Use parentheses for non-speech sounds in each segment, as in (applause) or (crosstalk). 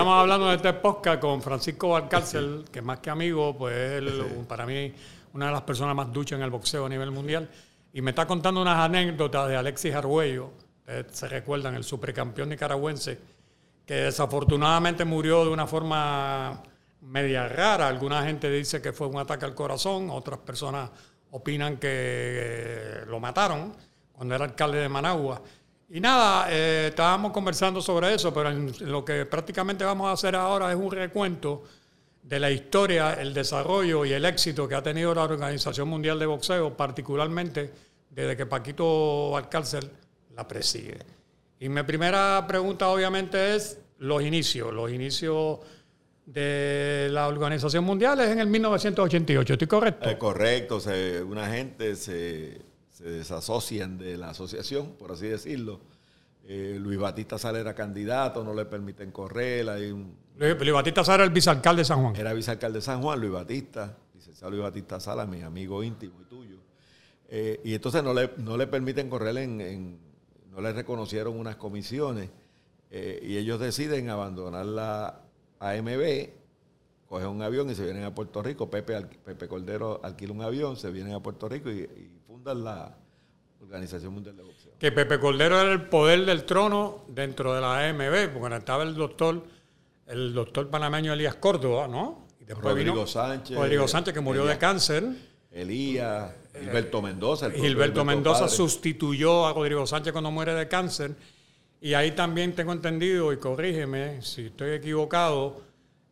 estamos hablando de este podcast con Francisco Valcárcel, que más que amigo, pues es para mí una de las personas más duchas en el boxeo a nivel mundial. Y me está contando unas anécdotas de Alexis Arguello, se recuerdan, el supercampeón nicaragüense, que desafortunadamente murió de una forma media rara. Alguna gente dice que fue un ataque al corazón, otras personas opinan que lo mataron cuando era alcalde de Managua. Y nada, eh, estábamos conversando sobre eso, pero lo que prácticamente vamos a hacer ahora es un recuento de la historia, el desarrollo y el éxito que ha tenido la Organización Mundial de Boxeo, particularmente desde que Paquito Alcárcel la preside. Y mi primera pregunta obviamente es los inicios, los inicios de la Organización Mundial es en el 1988, ¿estoy correcto? Es correcto, una gente se, se, desasocian de la asociación, por así decirlo. Eh, Luis Batista Sala era candidato, no le permiten correr. Hay Luis, Batista Sala era el vicealcalde de San Juan. Era vicealcalde de San Juan, Luis Batista, licenciado Luis Batista Sala, mi amigo íntimo y tuyo. Eh, y entonces no le, no le permiten correr en, no le reconocieron unas comisiones eh, y ellos deciden abandonar la AMB, cogen un avión y se vienen a Puerto Rico. Pepe, Pepe Cordero alquila un avión, se vienen a Puerto Rico y, fundan la Organización Mundial de Boxeo. Que Pepe Cordero era el poder del trono dentro de la AMB, porque estaba el doctor, el doctor panameño Elías Córdoba, ¿no? Y después Rodrigo Sánchez. Rodrigo Sánchez, que murió de cáncer. Elías, Gilberto Mendoza. Gilberto Mendoza sustituyó a Rodrigo Sánchez cuando muere de cáncer. Y ahí también tengo entendido, y corrígeme si estoy equivocado,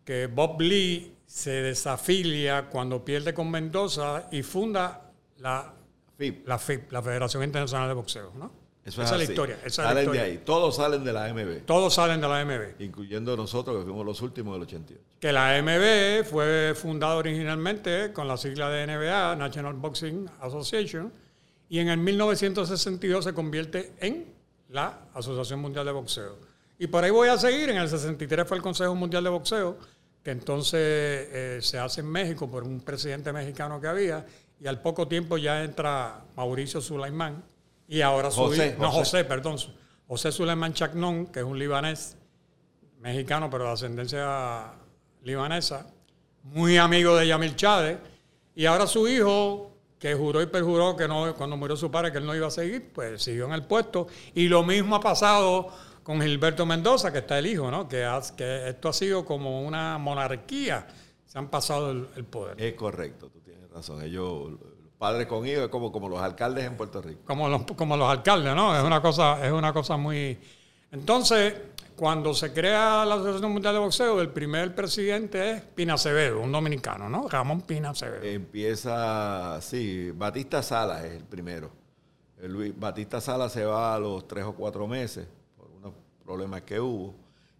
que Bob Lee se desafilia cuando pierde con Mendoza y funda la FIP, la, FIP, la Federación Internacional de Boxeo, ¿no? esa es la historia. salen de ahí. Todos salen de la AMB. Todos salen de la AMB. Incluyendo nosotros, que fuimos los últimos del 88. Que la AMB fue fundada originalmente con la sigla de NBA, National Boxing Association, y en el 1962 se convierte en la Asociación Mundial de Boxeo. Y por ahí voy a seguir. En el 63 fue el Consejo Mundial de Boxeo, que entonces eh, se hace en México por un presidente mexicano que había, y al poco tiempo ya entra Mauricio Sulaimán y ahora José, no José, perdón, José Suleiman Chacnón, que es un libanés mexicano, pero de ascendencia libanesa, muy amigo de Yamil Chávez, y ahora su hijo, que juró y perjuró que no, cuando murió su padre que él no iba a seguir, pues siguió en el puesto. Y lo mismo ha pasado con Gilberto Mendoza, que está el hijo, ¿no? Que, que esto ha sido como una monarquía. Se han pasado el, el poder. Es correcto, tú razón. Ellos padres con hijos, es como, como los alcaldes en Puerto Rico. Como los, como los alcaldes, ¿no? Es una cosa, es una cosa muy. Entonces, cuando se crea la Asociación Mundial de Boxeo, el primer presidente es Pina Acevedo, un dominicano, ¿no? Ramón Pina Acevedo. Empieza, sí, Batista Sala es el primero. Luis Batista Sala se va a los tres o cuatro meses por unos problemas que hubo.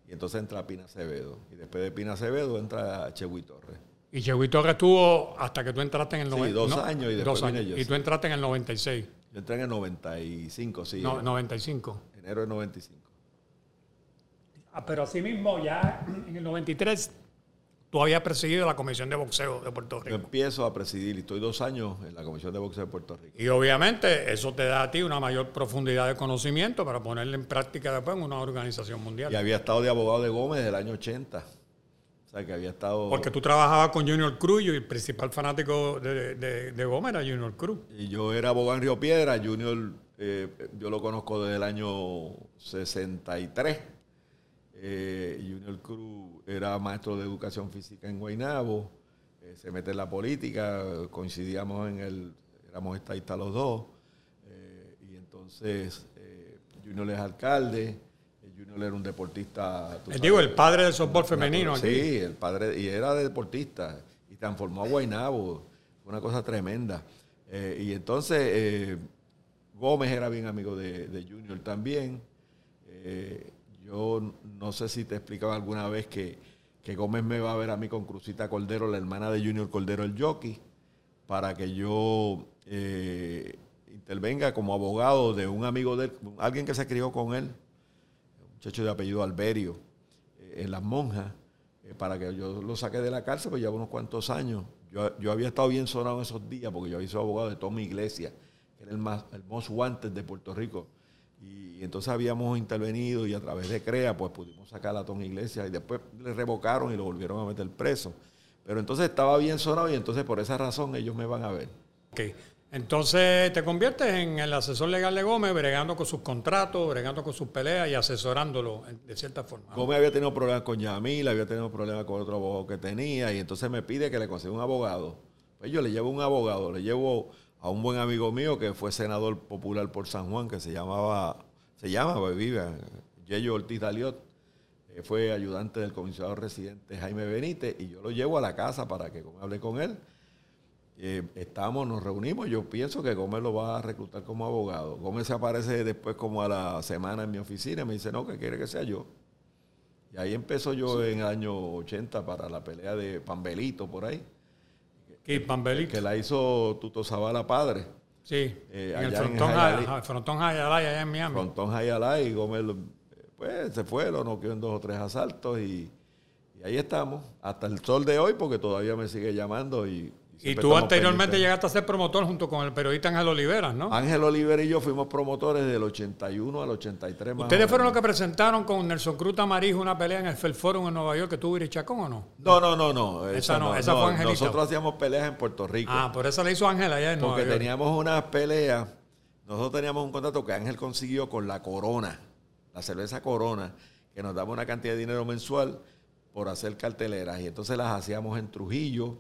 Y entonces entra Pina Acevedo. Y después de Pina Acevedo entra Chewy Torres. Y Chewy Torres estuvo hasta que tú entraste en el 96. Sí, dos años y después dos años. y tú entraste en el 96. Yo entré en el 95, sí. No, 95. Enero del 95. Ah, pero así mismo, ya en el 93, tú habías presidido la Comisión de Boxeo de Puerto Rico. Yo empiezo a presidir y estoy dos años en la Comisión de Boxeo de Puerto Rico. Y obviamente eso te da a ti una mayor profundidad de conocimiento para ponerle en práctica después en una organización mundial. Y había estado de abogado de Gómez desde el año 80. O sea, que había estado... Porque tú trabajabas con Junior Cruz y el principal fanático de, de, Gómez era Junior Cruz. Y yo era abogado en Río Piedra, Junior, eh, yo lo conozco desde el año 63. Eh, Junior Cruz era maestro de educación física en Guaynabo, eh, se mete en la política, coincidíamos en el, éramos estadistas los dos, y entonces Junior es alcalde, Era un deportista. digo, el padre del softball femenino aquí. Sí, el padre, y era deportista, y transformó a Guaynabo, fue una cosa tremenda. Eh, y entonces eh, Gómez era bien amigo de, Junior también. Eh, yo no sé si te explicaba alguna vez que, que, Gómez me va a ver a mí con Crucita Cordero, la hermana de Junior Cordero, el jockey, para que yo intervenga como abogado de un amigo de él, alguien que se crió con él muchacho de apellido Alberio, eh, en Las Monjas, eh, para que yo lo saque de la cárcel, pues ya unos cuantos años. Yo, había estado bien sonado en esos días porque yo había sido abogado de Tommy Iglesias, que era el, más, el most wanted de Puerto Rico. Y entonces habíamos intervenido y a través de CREA pues pudimos sacar a Tom Iglesias y después le revocaron y lo volvieron a meter preso. Pero entonces estaba bien sonado y entonces por esa razón ellos me van a ver. Ok. Entonces te conviertes en el asesor legal de Gómez, bregando con sus contratos, bregando con sus peleas y asesorándolo de cierta forma. Gómez había tenido problemas con Yamil, había tenido problemas con otro abogado que tenía y entonces me pide que le consiga un abogado. Pues yo le llevo un abogado, le llevo a un buen amigo mío que fue senador popular por San Juan, que se llamaba, se llama, pues vive, Yello Ortiz Daliot, fue ayudante del comisionado residente Jaime Benítez y yo lo llevo a la casa para que hable con él eh, estamos, nos reunimos, yo pienso que Gómez lo va a reclutar como abogado. Gómez se aparece después como a la semana en mi oficina y me dice, no, que quiere que sea yo. Y ahí empezó yo en el año 80 para la pelea de Pambelito por ahí. ¿Qué Pambelito? Que la hizo Tuto Zavala padre. Sí, eh, en el frontón, en frontón allá en Miami. Frontón Hayalay y Gómez pues se fue, lo noqueó en dos o tres asaltos y, y ahí estamos, hasta el sol de hoy, porque todavía me sigue llamando y y tú anteriormente llegaste a ser promotor junto con el periodista Ángel Oliveras, ¿no? Ángel Oliveras y yo fuimos promotores del 81 al 83 más ¿Ustedes fueron los que presentaron con Nelson Cruz Tamarijo una pelea en el Fel Forum en Nueva York que tuvo Chacón o no? No, no, no, no. Esa, no, esa fue Angelita. Nosotros hacíamos peleas en Puerto Rico. Ah, por eso le hizo Ángel allá en Nueva York. Porque teníamos unas peleas, nosotros teníamos un contrato que Ángel consiguió con la Corona, la cerveza Corona, que nos daba una cantidad de dinero mensual por hacer carteleras. Y entonces las hacíamos en Trujillo,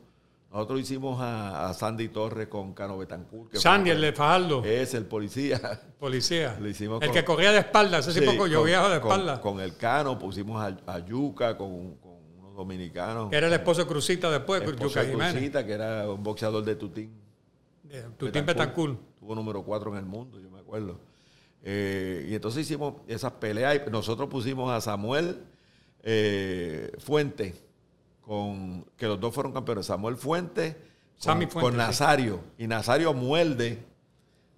nosotros hicimos a, Sandy Torres con Cano Betancourt. Sandy, el de Fajardo. Es el policía. (laughs) Policía. el que corría de espalda, ese tipo yo viajo de espalda. Con, el Cano pusimos a, Yuca, con, unos dominicanos. Que era el esposo de Cruzita después, Yuca Jiménez. Cruzita, que era un boxeador de Tutín. Tutín Betancourt. Tuvo número cuatro en el mundo, yo me acuerdo. Eh, y entonces hicimos esas peleas y nosotros pusimos a Samuel eh, Fuente con que los dos fueron campeones, Samuel Fuente con, Nazario. Y Nazario muerde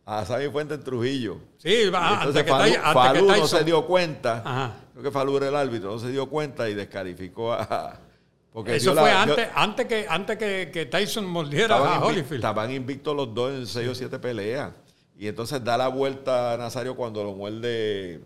a Sammy Fuente en Trujillo. Sí, va, Entonces Falú, no se dio cuenta. Creo que Falú era el árbitro, no se dio cuenta y descalificó a. Porque Eso fue antes, antes, que, antes que, Tyson mordiera a Holyfield. Estaban invictos los dos en seis o siete peleas. Y entonces da la vuelta a Nazario cuando lo muerde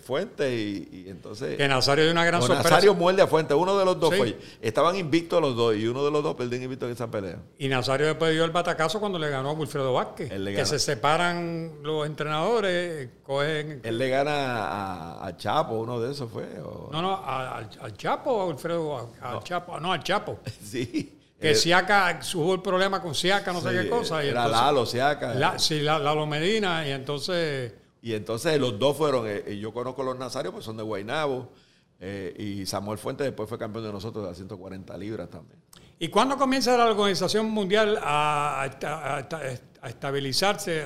Fuente y, entonces... Que Nazario dio una gran sorpresa. Nazario muerde a Fuente, uno de los dos fue. Estaban invictos los dos y uno de los dos perdió invicto en esa pelea. Y Nazario después dio el batacazo cuando le ganó a Wilfredo Vázquez. Que se separan los entrenadores, cogen... Él le gana a, Chapo, uno de esos fue. No, no, al, Chapo o a Wilfredo, al Chapo, no, al Chapo. (laughs) sí. Que Siaka, hubo el problema con Siaka, no sé qué cosa. Y era Lalo, Siaka. sí, Lalo Medina, y entonces y entonces los dos fueron, eh, y yo conozco los Nazarios, pues son de Guaynabo, eh, y Samuel Fuentes después fue campeón de nosotros de las 140 libras también. ¿Y cuándo comienza la Organización Mundial a, estabilizarse?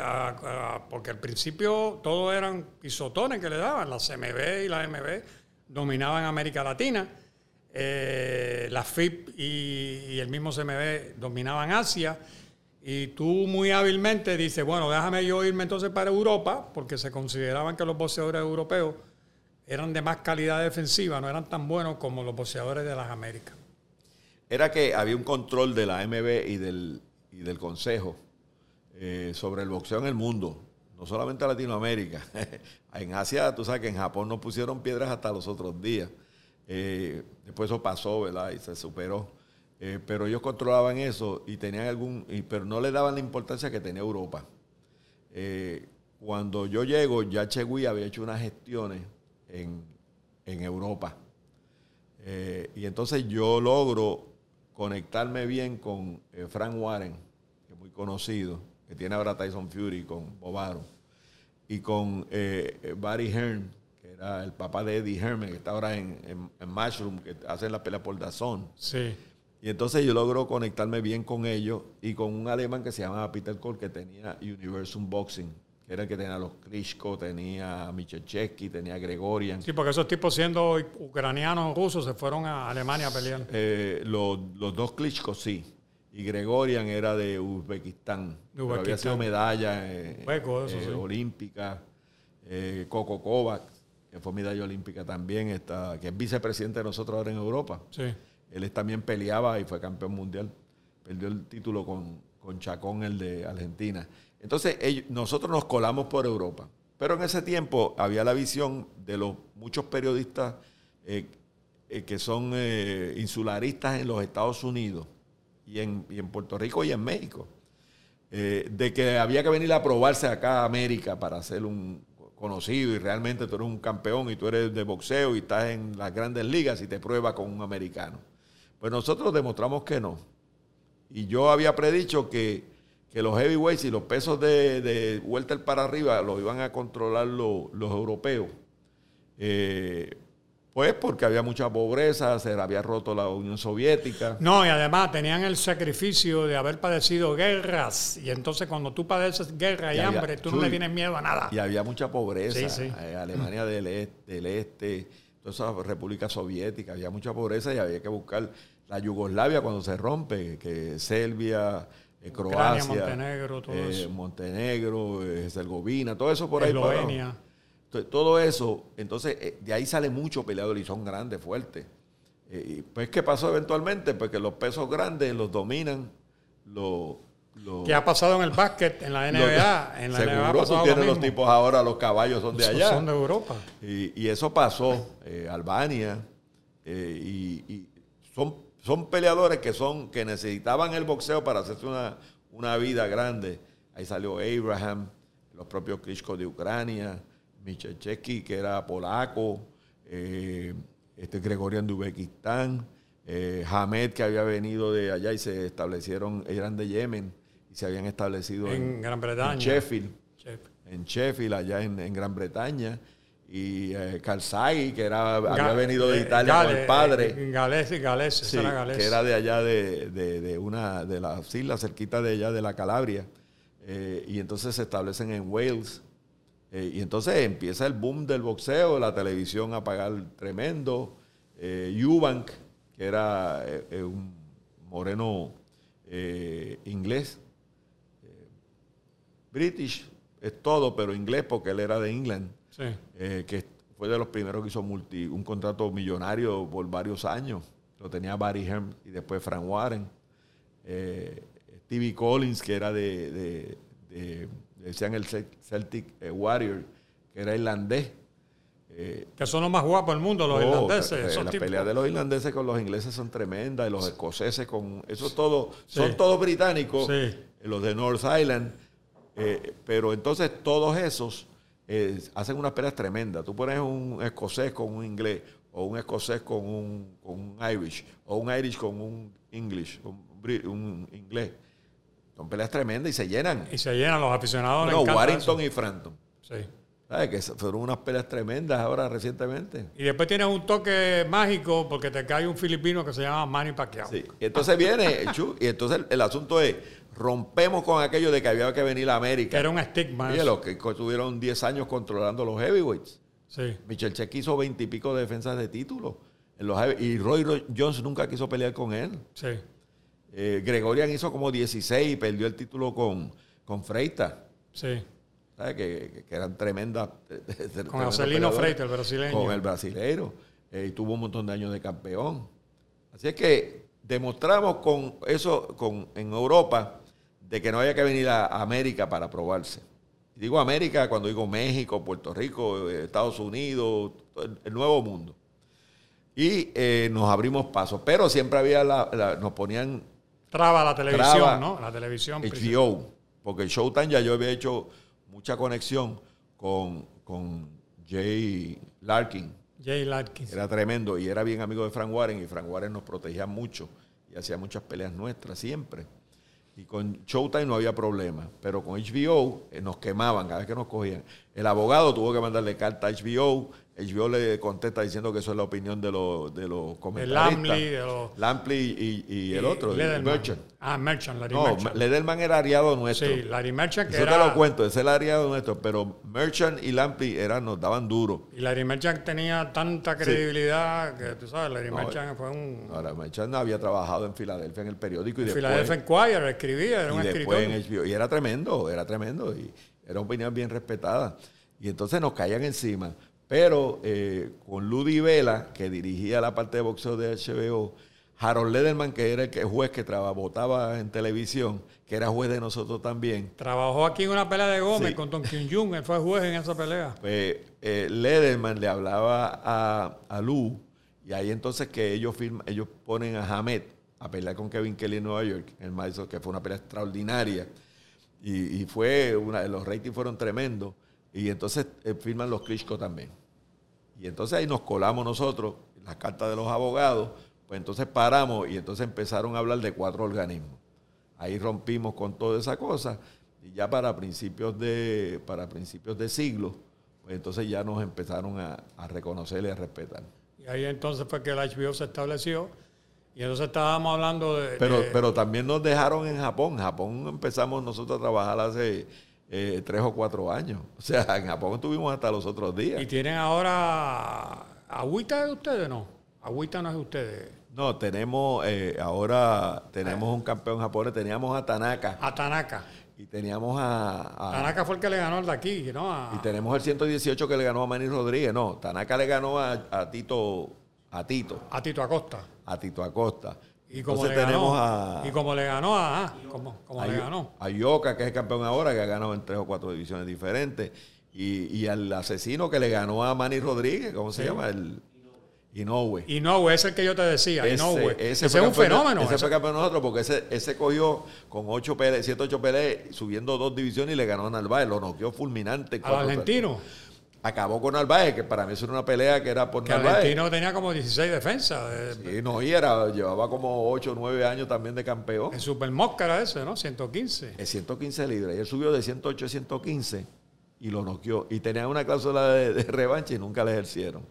porque al principio todos eran pisotones que le daban, la CMB y la MB dominaban América Latina, eh, la FIP y el mismo CMB dominaban Asia y tú muy hábilmente dices, bueno, déjame yo irme entonces para Europa, porque se consideraban que los boxeadores europeos eran de más calidad defensiva, no eran tan buenos como los boxeadores de las Américas. Era que había un control de la MB y del, y del Consejo eh, sobre el boxeo en el mundo, no solamente en Latinoamérica. (laughs) en Asia, tú sabes que en Japón no pusieron piedras hasta los otros días. Eh, después eso pasó, ¿verdad? Y se superó. Eh, pero ellos controlaban eso y tenían algún, pero no le daban la importancia que tenía Europa. Eh, cuando yo llego, ya Chegui había hecho unas gestiones en, Europa. Eh, y entonces yo logro conectarme bien con Frank Warren, que es muy conocido, que tiene ahora Tyson Fury con Bobaro, y con Barry Hearn, que era el papá de Eddie Hearn, que está ahora en, en, Mushroom, que hacen la pelea por Dazón. Sí. Y entonces yo logro conectarme bien con ellos y con un alemán que se llamaba Peter Cole, que tenía Universum Boxing, que era el que tenía los Klitschko, tenía Michechevsky, tenía Gregorian. Sí, porque esos tipos siendo ucranianos o rusos se fueron a Alemania a pelear. Eh, los, dos Klitschko sí. Y Gregorian era de Uzbekistán. había sido medalla eh, eh, olímpica. Coco Kovac, que fue medalla olímpica también, está, que es vicepresidente de nosotros ahora en Europa. Sí. Él también peleaba y fue campeón mundial. Perdió el título con, Chacón, el de Argentina. Entonces, nosotros nos colamos por Europa. pero en ese tiempo había la visión de los muchos periodistas eh, eh, que son eh, insularistas en los Estados Unidos y en, Puerto Rico y en México, de que había que venir a probarse acá a América para ser un conocido y realmente tú eres un campeón y tú eres de boxeo y estás en las grandes ligas y te pruebas con un americano. Pues nosotros demostramos que no. Y yo había predicho que, los heavyweights y los pesos de, de welter para arriba los iban a controlar los europeos. Eh, pues porque había mucha pobreza, se había roto la Unión Soviética. No, y además tenían el sacrificio de haber padecido guerras. Y entonces cuando tú padeces guerra y, hambre, tú no le tienes miedo a nada. Y había mucha pobreza. Sí, eh, Alemania del, este, del Este, toda esa República Soviética, había mucha pobreza y había que buscar la Yugoslavia cuando se rompe, que Serbia, eh, Croacia, Montenegro, todo eh, eso. Montenegro, Herzegovina, todo eso por ahí. Eslovenia todo eso, entonces eh, de ahí sale mucho peleador y son grandes, fuertes. Eh, pues, ¿qué pasó eventualmente? Pues que los pesos grandes los dominan los... ¿Qué ha pasado en el básquet, en la (laughs) NBA? en la seguro, tú tienes los tipos ahora, los caballos son de allá. Son de Europa. Y, eso pasó, eh, Albania, y, son, son peleadores que, son, que necesitaban el boxeo para hacerse una, una vida grande. Ahí salió Abraham, los propios Klitschko de Ucrania, Michalczewski, que era polaco, eh, este Gregorian de Uzbekistán, eh, Hamed, que había venido de allá y se establecieron, eran de Yemen y se habían establecido en, Gran Bretaña. En Sheffield, en Sheffield, allá en, Gran Bretaña. Y eh, que era, había venido de Italia con el padre. Galés y Galés, era que era de allá de, de, una de las islas cerquita de allá de la Calabria. y entonces se establecen en Wales eh, y entonces empieza el boom del boxeo, la televisión a pagar tremendo. Eh, Eubank, que era eh, un moreno inglés, British es todo, pero inglés porque él era de England, que fue de los primeros que hizo multi, un contrato millonario por varios años. Lo tenía Barry Herm y después Frank Warren. Stevie Collins, que era de decían el Celtic eh, Warrior, que era irlandés. Eh, que son los más guapos del mundo, los oh, irlandeses. Eh, las peleas de los irlandeses con los ingleses son tremendas, y los escoceses con... Eso todo, son todos británicos, los de North Island, pero entonces todos esos hacen unas peleas tremendas. Tú pones un escocés con un inglés, o un escocés con un, con un Irish, o un Irish con un English, un inglés son peleas tremendas y se llenan. Y se llenan los aficionados. No, Warrington y Frampton. Sí. ¿Sabes? Que fueron unas peleas tremendas ahora recientemente. Y después tienes un toque mágico porque te cae un filipino que se llama Manny Pacquiao. Sí. Y entonces viene, (laughs) Chu, y entonces el, asunto es, rompemos con aquello de que había que venir a América. era un estigma. Y los que tuvieron 10 años controlando los heavyweights. Sí. Michel Check hizo 20 y pico de defensas de título. En los y Roy Jones nunca quiso pelear con él. Sí. Eh, Gregorian hizo como 16 y perdió el título con, con Freita. Sí. ¿Sabes? Que, eran tremendas. (laughs) Con Marcelino Freita, el brasileño. Con el brasileño. Eh, y tuvo un montón de años de campeón. Así es que demostramos con eso con, en Europa de que no había que venir a América para probarse. Digo América cuando digo México, Puerto Rico, eh, Estados Unidos, el, nuevo mundo. Y nos abrimos paso. Pero siempre había la, nos ponían Traba la televisión, ¿no? La televisión. HBO, porque el Showtime ya yo había hecho mucha conexión con, con Jay Larkin. Jay Larkin. Era tremendo y era bien amigo de Frank Warren y Frank Warren nos protegía mucho y hacía muchas peleas nuestras siempre. Y con Showtime no había problema, pero con HBO eh, nos quemaban cada vez que nos cogían. El abogado tuvo que mandarle carta a HBO HBO le contesta diciendo que eso es la opinión de los, de los comentaristas. El Lampley, y, el otro, el Merchant. Ah, Merchant, Larry no, Lederman era aliado nuestro. Sí, Larry Merchant que Eso te lo cuento, ese era aliado nuestro, pero Merchant y Lampley eran, nos daban duro. Y Larry Merchant tenía tanta credibilidad que, tú sabes, Larry Merchant fue un... Ahora, Merchant había trabajado en Filadelfia en el periódico y después... Filadelfia Enquirer, escribía, era un escritor. En HBO, y era tremendo, era tremendo, y era una opinión bien respetada. Y entonces nos caían encima. Pero eh, con Ludi Vela, que dirigía la parte de boxeo de HBO, Harold Lederman, que era el juez que votaba en televisión, que era juez de nosotros también, Trabajó aquí en una pelea de Gómez Sí. con Tom Kyung Jung. Él fue juez en esa pelea. pues eh, Lederman le hablaba a, a Lou y ahí entonces que ellos firman, ellos ponen a Hamed a pelear con Kevin Kelly en Nueva York, en el Madison, que fue una pelea extraordinaria y, fue una, los ratings fueron tremendos y entonces eh, firman los Klitschko también. Y entonces ahí nos colamos nosotros, las cartas de los abogados, pues entonces paramos y entonces empezaron a hablar de cuatro organismos. Ahí rompimos con toda esa cosa y ya para principios de, para principios de siglo, pues entonces ya nos empezaron a, a reconocer y a respetar. Y ahí entonces fue que el HBO se estableció. Y entonces estábamos hablando de... Pero, de- pero también nos dejaron en Japón. Japón empezamos nosotros a trabajar hace eh, tres o cuatro años. O sea, en Japón estuvimos hasta los otros días. y tienen ahora... ¿Agüita es de ustedes no? Agüita no es de ustedes. No, tenemos, eh, ahora tenemos un campeón japonés, teníamos a Tanaka A Tanaka. y teníamos a, a- Tanaka fue el que le ganó al de aquí, ¿no? A- y tenemos el 118 que le ganó a Manny Rodríguez. No, Tanaka le ganó a, a Tito, a Tito, a Tito Acosta. a Tito Acosta. Y como Entonces le tenemos ganó, a, y como le ganó a, ah, como, como a, le ganó. a Yoka, que es el campeón ahora, que ha ganado en tres o cuatro divisiones diferentes. Y, y al asesino que le ganó a Manny Rodríguez, ¿cómo se Sí. llama? El Inoue. Inoue, ese es el que yo te decía, Inoue. Ese, fue es un fenómeno. Ese ese- fue campeón de nosotros porque ese, ese cogió con 8 peleas, 7, 8 peleas, subiendo dos divisiones y le ganó a Narváez. Lo noqueó fulminante. al argentino. Acabó con Narváez, que para mí eso era una pelea que era por Que el Narváez. argentino tenía como 16 defensas. eh, Sí, no, y era, llevaba como 8 o 9 años también de campeón. El Super era ese, ¿no? 115. Es 115 libras. Y él subió de 108 a 115 y lo noqueó. Y tenía una cláusula de, de revancha y nunca la ejercieron.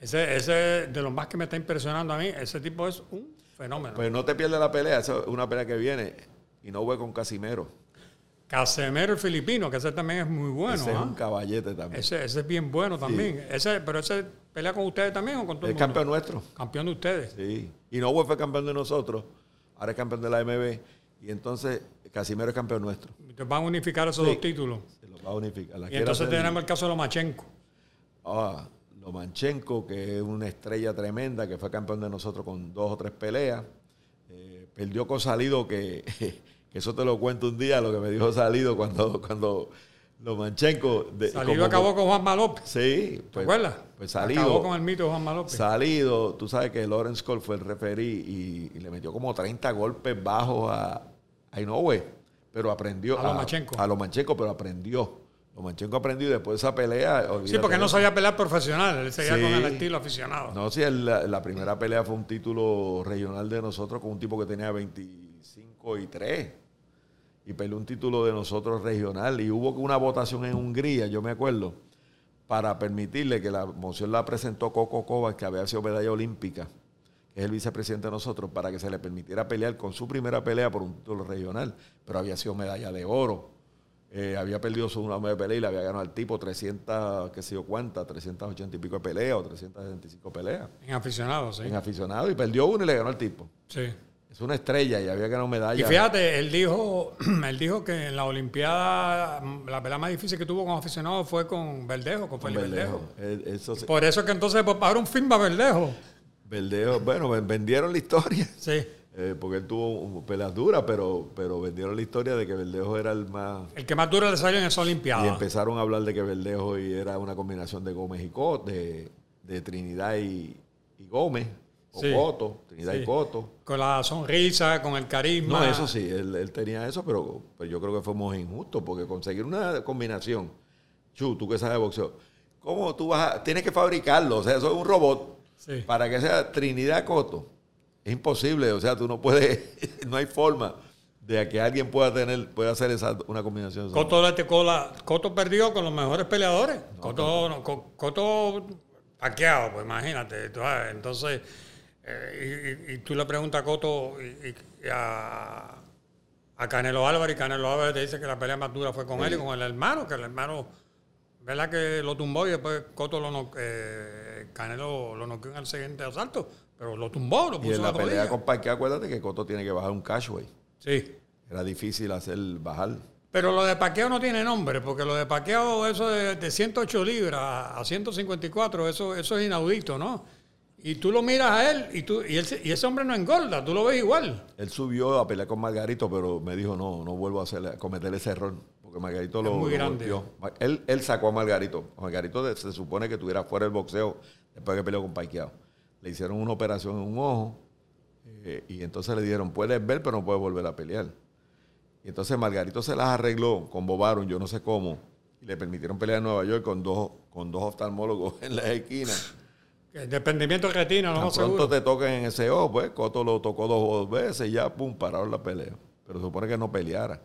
Ese, ese de los más que me está impresionando a mí, ese tipo es un fenómeno. Pues no te pierdas la pelea. Esa es una pelea que viene. Y no fue con Casimero. Casemiro el filipino, que ese también es muy bueno. Ese es un caballete también. ese, ese es bien bueno también. Ese, pero ese pelea con ustedes también o con todo el es mundo? campeón nuestro. Campeón de ustedes. Sí. Y Nowe fue campeón de nosotros. Ahora es campeón de la MB. Y entonces Casimero es campeón nuestro. Te van a unificar esos Sí. dos títulos. Se los va a unificar. La Y entonces hacer- tenemos el caso de Lomachenko. Ah, Lomanchenko, que es una estrella tremenda, que fue campeón de nosotros con dos o tres peleas. Eh, perdió con Salido, que (laughs) eso te lo cuento un día, lo que me dijo Salido cuando, cuando Lomanchenko... de- Salido como- acabó con Juanma López. Sí, ¿Te pues, acuerdas? pues Acabó Salido, con el mito de Juanma López. Salido, tú sabes que Lawrence Cole fue el referí y, y le metió como 30 golpes bajos a, a Inoue, pero aprendió... A Lomachenko. A, Lomachenko, pero aprendió. Lomachenko aprendió y después de esa pelea... sí, porque no sabía pelear profesional. Él seguía Sí. con el estilo aficionado. No, sí, la, la primera pelea fue un título regional de nosotros con un tipo que tenía 25 y 3. Y peleó un título de nosotros regional. Y hubo una votación en Hungría, yo me acuerdo, para permitirle que la moción la presentó Coco Cobas, que había sido medalla olímpica, que es el vicepresidente de nosotros, para que se le permitiera pelear con su primera pelea por un título regional. Pero había sido medalla de oro. Eh, había perdido su una de pelea y le había ganado al tipo 300, qué sé yo cuántas, 380 y pico de peleas o 375 peleas En aficionado, sí. en aficionado y perdió uno y le ganó al tipo. sí. Es una estrella y había ganado medalla. Y fíjate, él dijo, (clears throat) él dijo que en la Olimpiada la pelea más difícil que tuvo con aficionados fue con Verdejo, con con Felipe Verdejo. Verdejo. Eh, Eso sí. Por eso que entonces pues, ahora un film a Verdejo. Verdejo, bueno, ven- vendieron la historia. (laughs) Sí. eh, porque él tuvo peleas duras, pero, pero vendieron la historia de que Verdejo era el más... El que más duro le salió en esa Y Olimpiada. empezaron a hablar de que Verdejo y era una combinación de Gómez y Coto, de, de Trinidad y, y Gómez, o Sí. Coto, Trinidad Sí. y Coto. Con la sonrisa, con el carisma. No, eso sí, él, él tenía eso, pero pues yo creo que fuimos injustos porque conseguir una combinación, Chu, tú que sabes de boxeo, ¿cómo tú vas a, tienes que fabricarlo? O sea, eso es un robot Sí. para que sea Trinidad Coto. Es imposible, o sea, tú no puedes, (laughs) no hay forma de que alguien pueda tener, pueda hacer esa, una combinación. Coto, le tocó la- Coto perdió con los mejores peleadores. Coto, no, Co- Coto paqueado, pues imagínate. Entonces, eh, y, y- y tú le preguntas a Coto y, y- y a, a Canelo Álvarez, y Canelo Álvarez te dice que la pelea más dura fue con él y con el hermano, que el hermano, ¿verdad? Que lo tumbó y después Coto lo no, eh, Canelo lo noqueó en el siguiente asalto, pero lo tumbó, lo Y puso en en la la pelea rodilla. con Parque, acuérdate que Coto tiene que bajar un cashway. Sí. Era difícil hacer bajar. Pero lo de Paqueo no tiene nombre, porque lo de Paqueo, eso de, de 108 libras a 154, eso, eso es inaudito, ¿no? Y tú lo miras a él y, tú, y, y ese hombre no engorda, tú lo ves igual. Él subió a pelear con Margarito, pero me dijo, no, no vuelvo a, hacer, cometer ese error, porque Margarito lo, muy grande. Él, él, sacó a Margarito. Margarito se supone que estuviera fuera del boxeo después que peleó con Paiqueado. Le hicieron una operación en un ojo eh, y entonces le dijeron, puedes ver, pero no puedes volver a pelear. Y entonces Margarito se las arregló con Bobaron, yo no sé cómo, y le permitieron pelear en Nueva York con dos, con dos oftalmólogos (laughs) en la esquina. El dependimiento de retina, no pronto te tocan en ese ojo, pues Coto lo tocó dos veces y ya, pum, pararon la pelea. Pero supone que no peleara.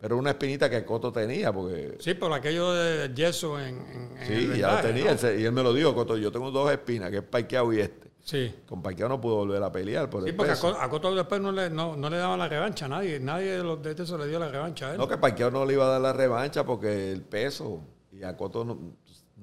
Pero una espinita que Coto tenía, porque... Sí, por aquello de yeso en... en sí, ya lo tenía. Y él me lo dijo, Coto, yo tengo dos espinas, que es Paiqueado y este. Sí. Con Paiqueado no pudo volver a pelear por sí, porque a Coto después no le, no, le daban la revancha a nadie. Nadie de los de este se le dio la revancha a él. No, que Paiqueado no le iba a dar la revancha porque el peso... Y a Coto no,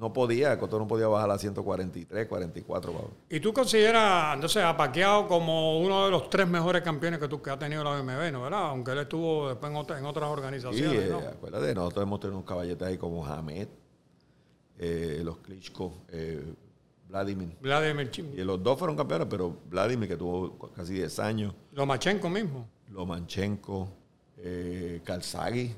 no podía, Coto no podía bajar a 143, 44. ¿Y tú consideras, entonces, a Paquiao como uno de los tres mejores campeones que, tú, que ha tenido la BMB, ¿no? ¿verdad? Aunque él estuvo después en, otras organizaciones, sí, eh, acuérdate, nosotros hemos tenido unos caballetes ahí como Hamed, eh, los Klitschko, eh, Vladimir. Vladimir Y los dos fueron campeones, pero Vladimir, que tuvo casi 10 años. Lomachenko mismo. Lomachenko, eh, Kalsagi.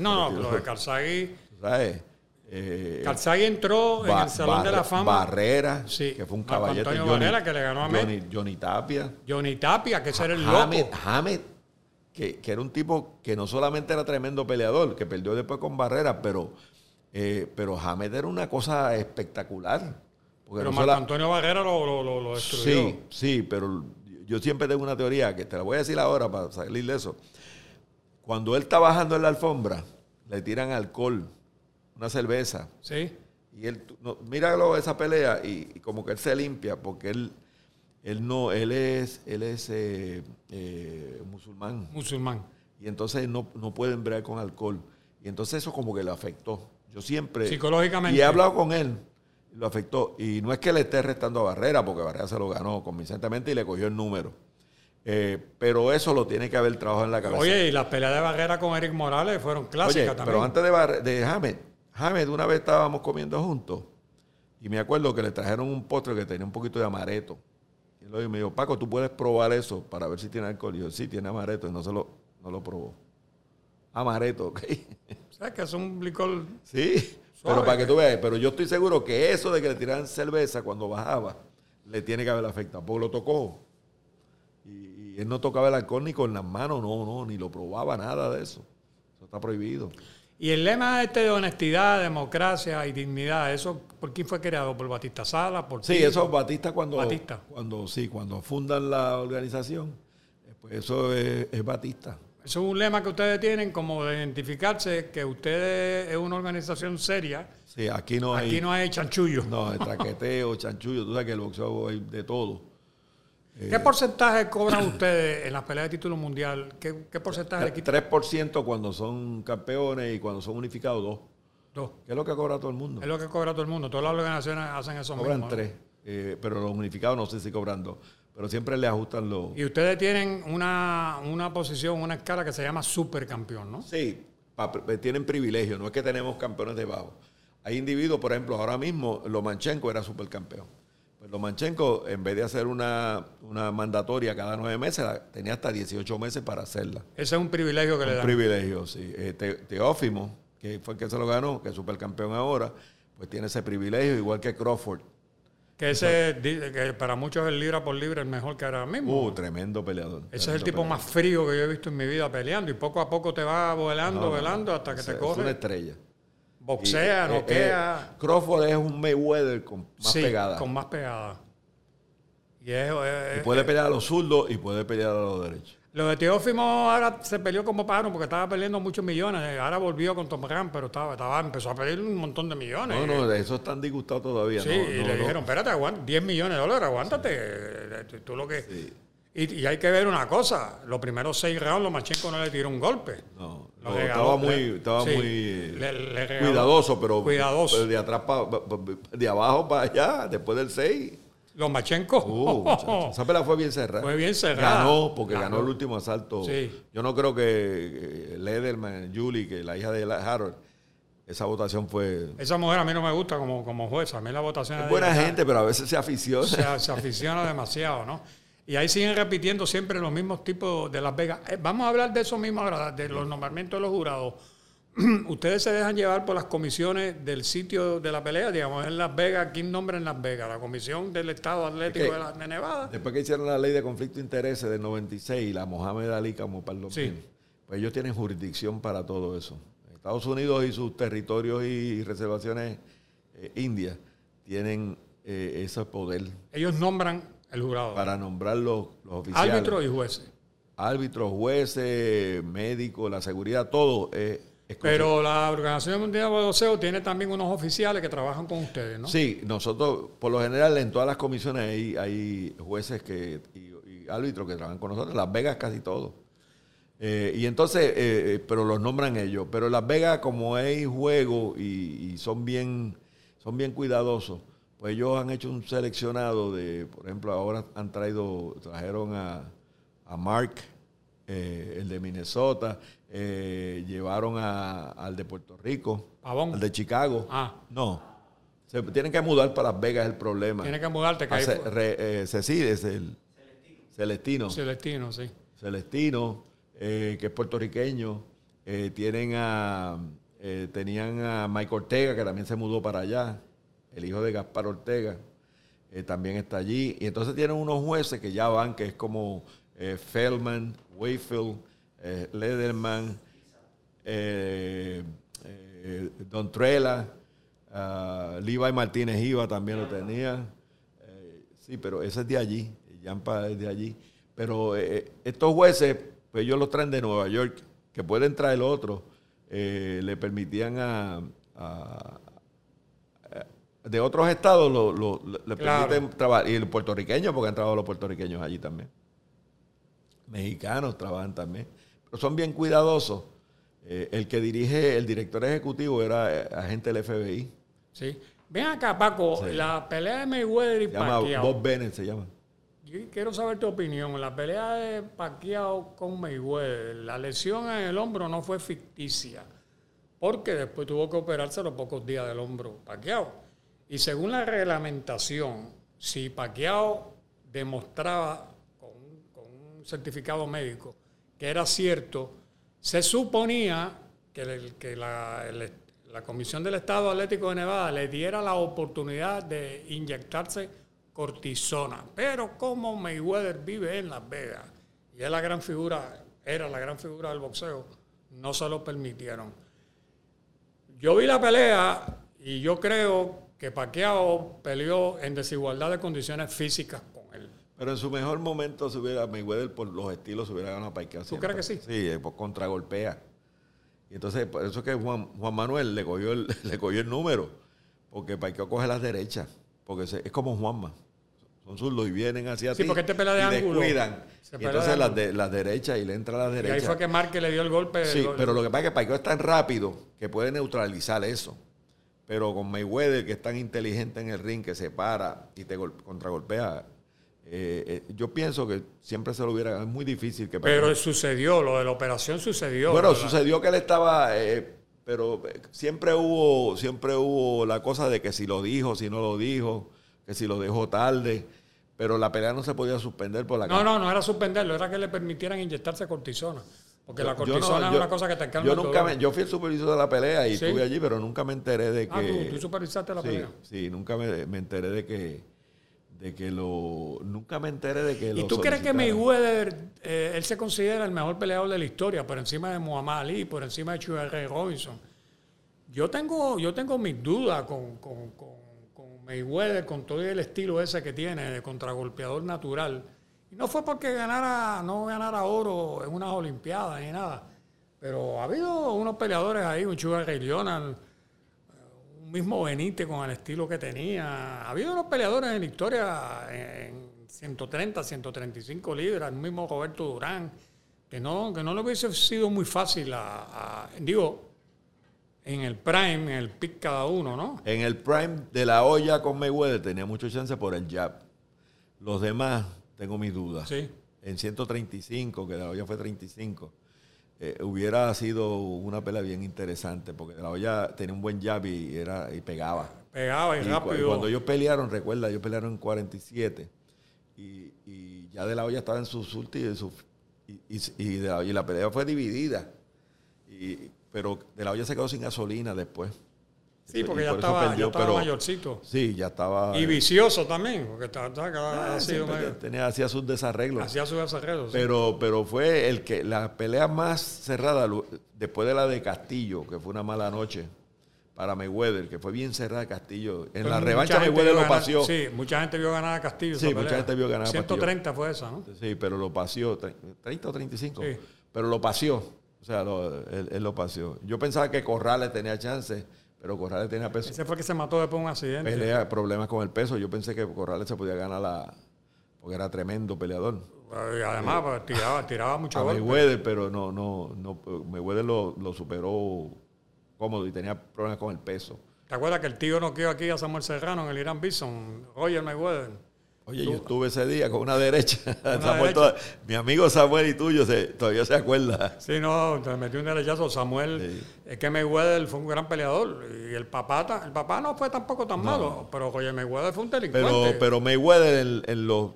no, no, lo de Kalsagi. ¿Sabes? Eh, entró en el Salón de la Fama. Barrera, que fue un caballete. Antonio Barrera, que le ganó a Johnny, Johnny, Tapia. Johnny Tapia, que ese era el loco. Hamed, que, que, era un tipo que no solamente era tremendo peleador, que perdió después con Barrera, pero, eh, pero Hamed era una cosa espectacular. pero Marco Antonio Barrera lo, lo, lo, destruyó. Sí, sí, pero yo siempre tengo una teoría que te la voy a decir ahora para salir de eso. Cuando él está bajando en la alfombra, le tiran alcohol una cerveza. Sí. Y él, no, míralo esa pelea y, como que él se limpia porque él, él no, él es, él es eh, eh, musulmán. Musulmán. Y entonces no, no puede embrear con alcohol. Y entonces eso como que le afectó. Yo siempre... Psicológicamente. Y he hablado con él, lo afectó. Y no es que le esté restando a Barrera, porque Barrera se lo ganó convincentemente y le cogió el número. Eh, pero eso lo tiene que haber trabajado en la cabeza. Oye, y las peleas de Barrera con Eric Morales fueron clásicas también. Pero antes de, de James, James, una vez estábamos comiendo juntos y me acuerdo que le trajeron un postre que tenía un poquito de amareto. Y luego me dijo, Paco, tú puedes probar eso para ver si tiene alcohol. Y yo, sí, tiene amareto. Y no, se lo, no lo probó. Amareto, ¿ok? (laughs) ¿Sabes que es un licor? Sí, pero para que tú veas. Pero yo estoy seguro que eso de que le tiraran cerveza cuando bajaba, le tiene que haber afectado. Porque lo tocó. Y, y él no tocaba el alcohol ni con las manos, no, no, ni lo probaba, nada de eso. Eso está prohibido. Y el lema este de honestidad, democracia y dignidad, ¿eso por quién fue creado? ¿Por Batista Sala? Por sí, eso Batista cuando, Batista. cuando sí, cuando fundan la organización, pues eso es, Batista. Eso es un lema que ustedes tienen como de identificarse que ustedes es una organización seria. Sí, aquí no hay... Aquí no hay chanchullo. No, hay traqueteo, chanchullo, tú sabes que el boxeo hay de todo. ¿Qué eh, porcentaje cobran ustedes en las peleas de título mundial? ¿Qué, porcentaje le quitan? 3% cuando son campeones y cuando son unificados, 2. Dos. ¿Qué es lo que cobra todo el mundo? Es lo que cobra todo el mundo. Todas las organizaciones hacen eso Cobran 3, eh, pero los unificados no sé si cobran 2. Pero siempre le ajustan los... Y ustedes tienen una, una posición, una escala que se llama supercampeón, ¿no? Sí, eh, tienen privilegio. No es que tenemos campeones debajo. Hay individuos, por ejemplo, ahora mismo Lomanchenko era supercampeón. Pues Lomachenko, en vez de hacer una, mandatoria cada nueve meses, tenía hasta 18 meses para hacerla. Ese es un privilegio que le dan. Un privilegio, sí. Eh, Teófimo, que fue el que se lo ganó, que es supercampeón ahora, pues tiene ese privilegio, igual que Crawford. Que ese, que para muchos es el libra por libra el mejor que ahora mismo. Uh, tremendo peleador. Ese es el tipo más frío que yo he visto en mi vida peleando y poco a poco te va volando, volando hasta que te coge. Es una estrella. Boxea, no queda. Eh, Crawford es un Mayweather con más sí, pegada. Con más pegada. Y, puede pelear a los zurdos y puede pelear a los derechos. Lo de Teófimo ahora se peleó como paro porque estaba perdiendo muchos millones. Ahora volvió con Tom Grant, pero estaba, estaba, empezó a pedir un montón de millones. No, no, de eso están disgustados todavía. Sí, y le dijeron, espérate, aguanta, 10 millones de dólares, aguántate. Tú lo que... Y, hay que ver una cosa, los primeros seis rounds Lomachenko no le tiró un golpe. No, estaba muy, estaba muy cuidadoso, pero, cuidadoso. de atrás de abajo para allá, después del seis. Lomachenko. Uh, esa pelea fue bien cerrada. Fue bien cerrada. Ganó, porque ganó, el último asalto. Yo no creo que Lederman, Julie, que la hija de Harold, esa votación fue... Esa mujer a mí no me gusta como, como jueza. A mí la votación... Es buena gente, pero a veces se aficiona. Se, se aficiona demasiado, ¿no? Y ahí siguen repitiendo siempre los mismos tipos de Las Vegas. Eh, vamos a hablar de eso mismo ahora, de los nombramientos de los jurados. (clears throat) Ustedes se dejan llevar por las comisiones del sitio de la pelea, digamos, en Las Vegas. ¿Quién nombra en Las Vegas? La Comisión del Estado Atlético de, la, Nevada. Después que hicieron la ley de conflicto de intereses del 96 y la Mohamed Ali como para el sí. pues ellos tienen jurisdicción para todo eso. Estados Unidos y sus territorios y reservaciones eh, indias tienen eh, ese poder. Ellos nombran el jurado. Para nombrar los, oficiales. Árbitros y jueces. Árbitros, jueces, médicos, la seguridad, todo. es Pero la Organización Mundial de Boxeo tiene también unos oficiales que trabajan con ustedes, ¿no? Sí, nosotros, por lo general, en todas las comisiones hay, hay jueces que, y, árbitros que trabajan con nosotros. Las Vegas casi todos. Eh, y entonces, eh, eh, pero los nombran ellos. Pero Las Vegas, como hay juego y, son bien, son bien cuidadosos, pues ellos han hecho un seleccionado de, por ejemplo, ahora han traído, trajeron a, a Mark, el de Minnesota, llevaron a, al de Puerto Rico, al de Chicago. Ah. No. Se tienen que mudar para Las Vegas, el problema. Tienen que mudarte, que Cecil es el. Celestino. Celestino, sí. Celestino. Eh, que es puertorriqueño. Eh, tienen a, eh, tenían a Mike Ortega, que también se mudó para allá, el hijo de Gaspar Ortega, también está allí. Y entonces tienen unos jueces que ya van, que es como Feldman, Wayfield, Lederman, Don Trela, uh, Levi Martínez Iba también lo tenía. sí, pero ese es de allí, Yampa es de allí. Pero estos jueces pues ellos los traen de Nueva York, que pueden traer otro, eh, le permitían a, de otros estados lo, le permiten trabajar. Y los puertorriqueños, porque han trabajado los puertorriqueños allí también. Mexicanos trabajan también. Pero son bien cuidadosos. Eh, el que dirige, el director ejecutivo era eh, agente del FBI. Sí. Ven acá, Paco, la pelea de Mayweather y se llama Bob Bennett se llama quiero saber tu opinión. La pelea de Pacquiao con Mayweather, la lesión en el hombro no fue ficticia, porque después tuvo que operarse los pocos días del hombro Pacquiao. Y según la reglamentación, si Pacquiao demostraba con, un certificado médico que era cierto, se suponía que, que la, la Comisión del Estado Atlético de Nevada le diera la oportunidad de inyectarse cortisona. Pero como Mayweather vive en Las Vegas y es la gran figura, era la gran figura del boxeo, no se lo permitieron. Yo vi la pelea y yo creo que Pacquiao peleó en desigualdad de condiciones físicas con él. Pero en su mejor momento, si hubiera Mayweather por los estilos, se hubiera ganado a Pacquiao. ¿Tú crees que sí? Sí, por contragolpea. Y entonces, por eso es que Juan, Juan Manuel le cogió, el, (laughs) le cogió el número, porque Pacquiao coge las derechas, porque es como Juanma son zurdos y vienen hacia sí, porque este pelea de y ángulo. Descuidan. Y entonces las, de, las derechas y le entra a las derechas. Y ahí fue que Marque le dio el golpe. Sí, pero lo que pasa es que Paico es tan rápido que puede neutralizar eso. Pero con Mayweather, que es tan inteligente en el ring, que se para y te contragolpea, eh, eh, yo pienso que siempre se lo hubiera... Es muy difícil que... Pero sucedió, lo de la operación sucedió. Bueno, sucedió que él estaba... Eh, pero siempre hubo, siempre hubo la cosa de que si lo dijo, si no lo dijo, que si lo dejó tarde pero la pelea no se podía suspender por la No, no, no era suspenderlo, era que le permitieran inyectarse cortisona. Porque la cortisona es una cosa que te calma yo nunca Yo fui el supervisor de la pelea y estuve allí, pero nunca me enteré de ah, que... Ah, ¿tú, supervisaste la pelea? Sí, nunca me, enteré de que de que lo nunca me enteré de que ¿Y tú crees que Mayweather eh, él se considera el mejor peleador de la historia por encima de Muhammad Ali por encima de Sugar Ray Robinson yo tengo yo tengo mis dudas con Mayweather con todo el estilo ese que tiene de contragolpeador natural. No fue porque ganara, no ganara oro en unas Olimpiadas ni nada. Pero ha habido unos peleadores ahí, un Ray Leonard, un mismo Benítez con el estilo que tenía. Ha habido unos peleadores en la historia en 130, 135 libras, el mismo Roberto Durán, que no, que no le hubiese sido muy fácil a digo, en el prime, en el pick cada uno, ¿no? En el prime de la olla con Mayweather tenía mucha chance por el jab. Los demás, tengo mis dudas. Sí. En 135, que la olla fue 35, eh, hubiera sido una pelea bien interesante, porque De La Hoya tenía un buen jab y, era, y pegaba. Pegaba y, rápido. Cuando ellos pelearon, recuerda, ellos pelearon en 47 y, y ya De La Hoya estaba en sus últimos. Y, y, de la, y, la, pelea fue dividida. Y, pero De La Hoya se quedó sin gasolina después. Sí, porque ya, estaba, ya estaba mayorcito. Sí, ya estaba. Y vicioso también, porque estaba, estaba ah, tenía, hacía sus desarreglos. Hacía sus desarreglos. Pero, pero fue el que la pelea más cerrada después de la de Castillo, que fue una mala noche para Mayweather, que fue bien cerrada Castillo. En la revancha Mayweather lo paseó. Sí, mucha gente vio ganar a Castillo. Sí, mucha gente vio ganar a 130 fue esa, ¿no? Sí, pero lo paseó. 30 o 35. Sí. Pero lo paseó. O sea, él, él, lo paseó. Yo pensaba que Corrales tenía chance pero Corrales tenía peso. Ese fue que se mató después de un accidente. Pelea, problemas con el peso. Yo pensé que Corrales se podía ganar la. porque era tremendo peleador. Y además, pues, tiraba, tiraba mucho a Mayweather, pero no, no, no. Mayweather lo, lo superó cómodo y tenía problemas con el peso. ¿Te acuerdas que el tío no quedó aquí a Samuel Serrano en el Irán Bison? Roger Mayweather. Oye, yo estuve ese día con una (laughs) derecha. mi amigo Samuel y tuyo todavía se acuerda. Sí, no, te metió un derechazo. Samuel, es que Mayweather fue un gran peleador. Y el papá, el papá no fue tampoco tan malo, pero oye, Mayweather fue un delincuente. Pero, pero Mayweather, en, los,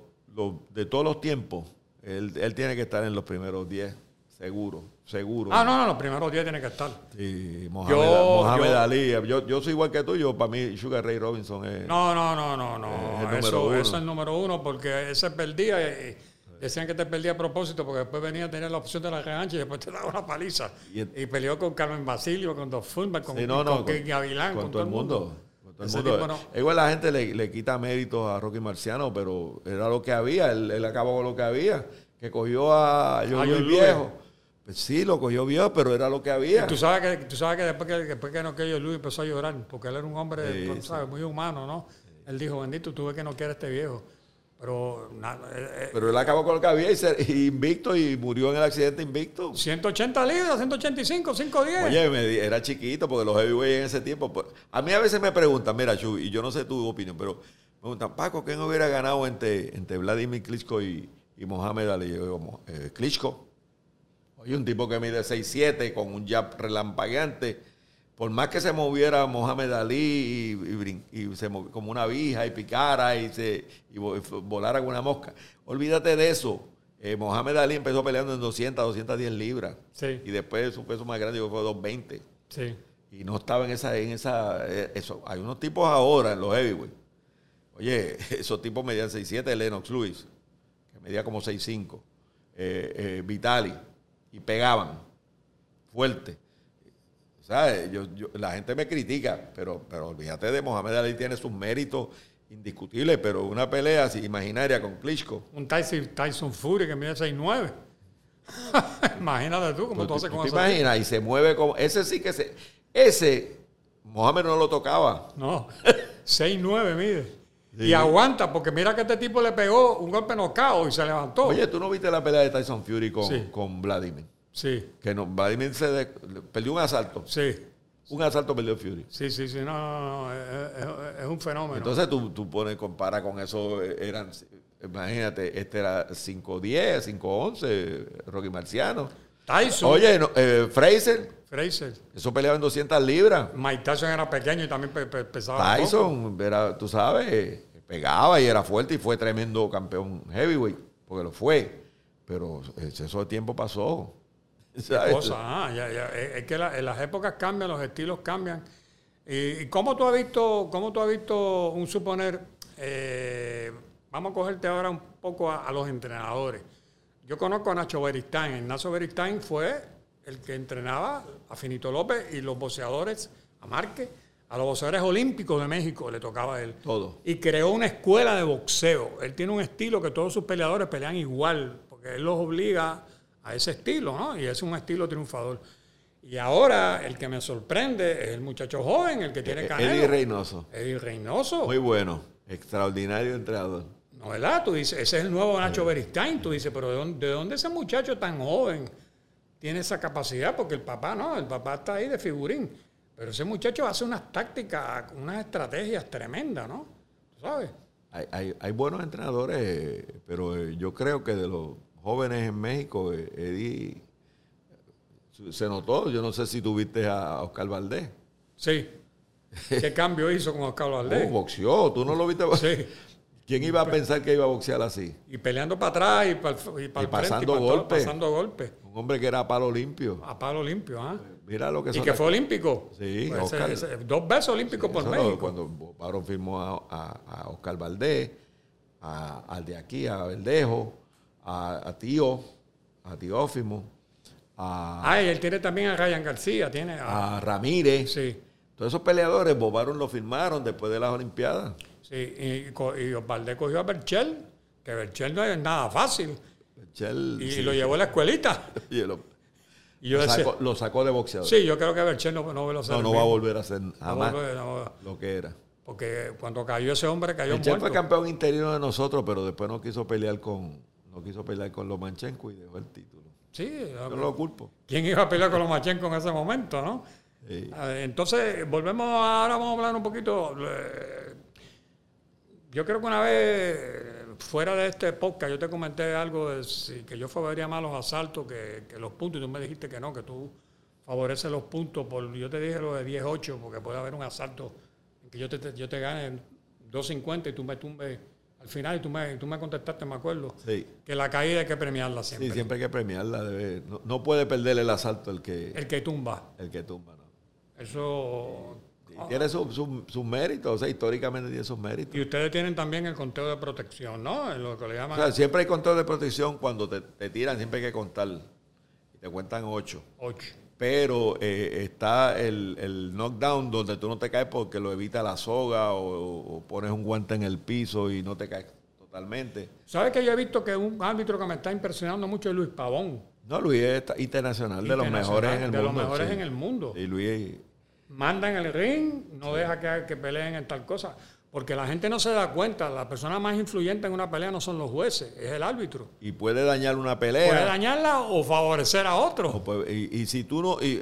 de todos los tiempos, él, él tiene que estar en los primeros 10, seguro seguro. Ah, no, no, los primeros días tiene que estar. Sí, Mohamed, Ali. Yo, yo soy igual que tú, yo para mí Sugar Ray Robinson es. No, no, no, no, no. eso, es el número uno porque ese perdía. Y, decían que te perdía a propósito porque después venía a tener la opción de la revancha y después te daba una paliza. Y, peleó con Carmen Basilio, con Dos Fulmer, con, no, no, con, Gavilán, con, todo el mundo. Con todo el mundo. Igual la gente le, le, quita méritos a Rocky Marciano, pero era lo que había, él, él acabó con lo que había, que cogió a John Luis Viejo pues sí, lo cogió viejo, pero era lo que había. tú sabes que, tú sabes que después que, después que no quedó Luis empezó a llorar, porque él era un hombre muy humano, ¿no? Él dijo, bendito, tuve que no quiera este viejo. Pero, nada, eh, eh, pero él acabó con lo que había y, invicto y murió en el accidente invicto. 180 libras, 185, 510. Oye, era chiquito porque los heavyweights en ese tiempo. Pues, a mí a veces me preguntan, mira, Chu, y yo no sé tu opinión, pero me preguntan, Paco, ¿quién hubiera ganado entre, entre Vladimir Klitschko y, y Mohamed Ali? Yo digo, eh, Klitschko. Oye, un tipo que mide 6'7 con un jab relampagueante. Por más que se moviera Mohamed Ali y, se como una vija y picara y, se, volara con una mosca. Olvídate de eso. Eh, Mohamed Ali empezó peleando en 200, 210 libras. Sí. Y después su peso más grande fue 220. Sí. Y no estaba en esa, en esa, eh, eso. Hay unos tipos ahora en los heavyweight. Oye, (laughs) esos tipos medían 6'7, Lennox Lewis, que medía como 6'5. Eh, eh, Vitali y pegaban fuerte. ¿Sabes? Yo, la gente me critica, pero, pero olvídate de Mohamed Ali, tiene sus méritos indiscutibles, pero una pelea así imaginaria con Klitschko. Un Tyson, Tyson Fury que mide 6'9". (laughs) Imagínate tú cómo tú, haces con eso. Imaginas, y se mueve como. Ese sí que se. Ese, Mohamed no lo tocaba. No, (laughs) 6'9 mide. Y aguanta, porque mira que este tipo le pegó un golpe nocao y se levantó. Oye, ¿tú no viste la pelea de Tyson Fury con, con Vladimir? Sí. Que no, Vladimir se perdió un asalto. Sí. Un asalto perdió Fury. Sí, sí, sí, no, no, no, es, un fenómeno. Entonces tú, tú pones, compara con eso, eran, imagínate, este era 5'10, 5'11, Rocky Marciano. Tyson. Oye, eh, Fraser. Fraser. Eso peleaba en 200 libras. Mike Tyson era pequeño y también pesaba. Tyson, era, tú sabes, pegaba y era fuerte y fue tremendo campeón heavyweight, porque lo fue. Pero eso de tiempo pasó. Cosa, ah, Es que en las épocas cambian, los estilos cambian. ¿Y, cómo tú has visto, cómo tú has visto un suponer? Eh, vamos a cogerte ahora un poco a, los entrenadores. Yo conozco a Nacho Beristain. Nacho Beristain fue el que entrenaba a Finito López y los boxeadores, a Márquez, a los boxeadores olímpicos de México le tocaba a él. Todo. Y creó una escuela de boxeo. Él tiene un estilo que todos sus peleadores pelean igual, porque él los obliga a ese estilo, ¿no? Y es un estilo triunfador. Y ahora el que me sorprende es el muchacho joven, el que tiene canelo. Eddie Reynoso. Eddie Reynoso. Muy bueno, extraordinario entrenador. No, ¿verdad? Tú dices, ese es el nuevo Nacho Beristain. Tú dices, pero ¿de dónde, ¿de dónde ese muchacho tan joven? tiene esa capacidad, porque el papá no, el papá está ahí de figurín. Pero ese muchacho hace unas tácticas, unas estrategias tremendas, ¿no? ¿Sabes? Hay, hay, buenos entrenadores, pero eh, yo creo que de los jóvenes en México, eh, Eddie se notó. Yo no sé si tuviste a Oscar Valdés. Sí. ¿Qué cambio hizo con Oscar Valdés? Oh, boxeó, tú no lo viste. Sí. ¿Quién iba a pensar que iba a boxear así? Y peleando para atrás y para, y para Y el pasando golpes. pasando golpes. Un hombre que era a palo limpio. A palo limpio, ¿ah? Mira lo que Y que fue olímpico. Sí, Pues ese- Oscar. ese- dos veces olímpico por Eso lo- México. Cuando Barón firmó a, a- a Oscar Valdés, a- al de aquí, a Verdejo, a, a Tío, a Teófimo, a, Ah, y él tiene también a Ryan García, tiene a... a Ramírez. Sí, Todos esos peleadores, Bobaron lo firmaron después de las Olimpiadas. Sí. Y, y Valdés cogió a Berchel, que Berchel no es nada fácil. Chel, Y sí, lo llevó a la escuelita. (laughs) y lo, Y yo lo decía, sacó, lo sacó de boxeador. sí, yo creo que Berchel no, no, lo no, no va a volver a ser jamás no, lo que era. porque cuando cayó ese hombre, cayó El Chel muerto. fue campeón interino de nosotros, pero después no quiso pelear con no quiso pelear con Lomachenko y dejó el título. Sí, Yo no lo culpo. ¿quién iba a pelear con los Machenko en ese momento, no? Sí. Ah, Entonces, volvemos, ahora vamos a hablar un poquito. Yo creo que una vez, fuera de este podcast, yo te comenté algo de si- que yo favorecía más los asaltos que, que los puntos, y tú me dijiste que no, que tú favoreces los puntos. Por, yo te dije lo de 10-8, porque puede haber un asalto en que yo te, te- yo te gane 2.50 y tú me tumbes al final, y tú me, tú me contestaste, me acuerdo, Sí. que la caída hay que premiarla Sí, siempre. siempre hay que premiarla. debe- no, no puede perder el asalto el que, El que tumba. el que tumba. ¿no? Eso. Tiene sus su, sus méritos, o sea, históricamente tiene sus méritos. Y ustedes tienen también el conteo de protección, ¿no? Lo que le O llaman sea, siempre hay control de protección cuando te, te tiran, siempre hay que contar. Y te cuentan ocho. 8. Pero eh, está el, el knockdown donde tú no te caes porque lo evita la soga o, o pones un guante en el piso y no te caes totalmente. ¿Sabes que yo he visto que un árbitro que me está impresionando mucho es Luis Pavón? No, Luis es internacional, de los mejores en el de mundo. los mejores sí. en el mundo. Y Luis, Manda en el ring, no deja que, que peleen en tal cosa. Porque la gente no se da cuenta, la persona más influyente en una pelea no son los jueces, es el árbitro. y puede dañar una pelea. Puede dañarla o favorecer a otro. Puede- y, y si tú no y,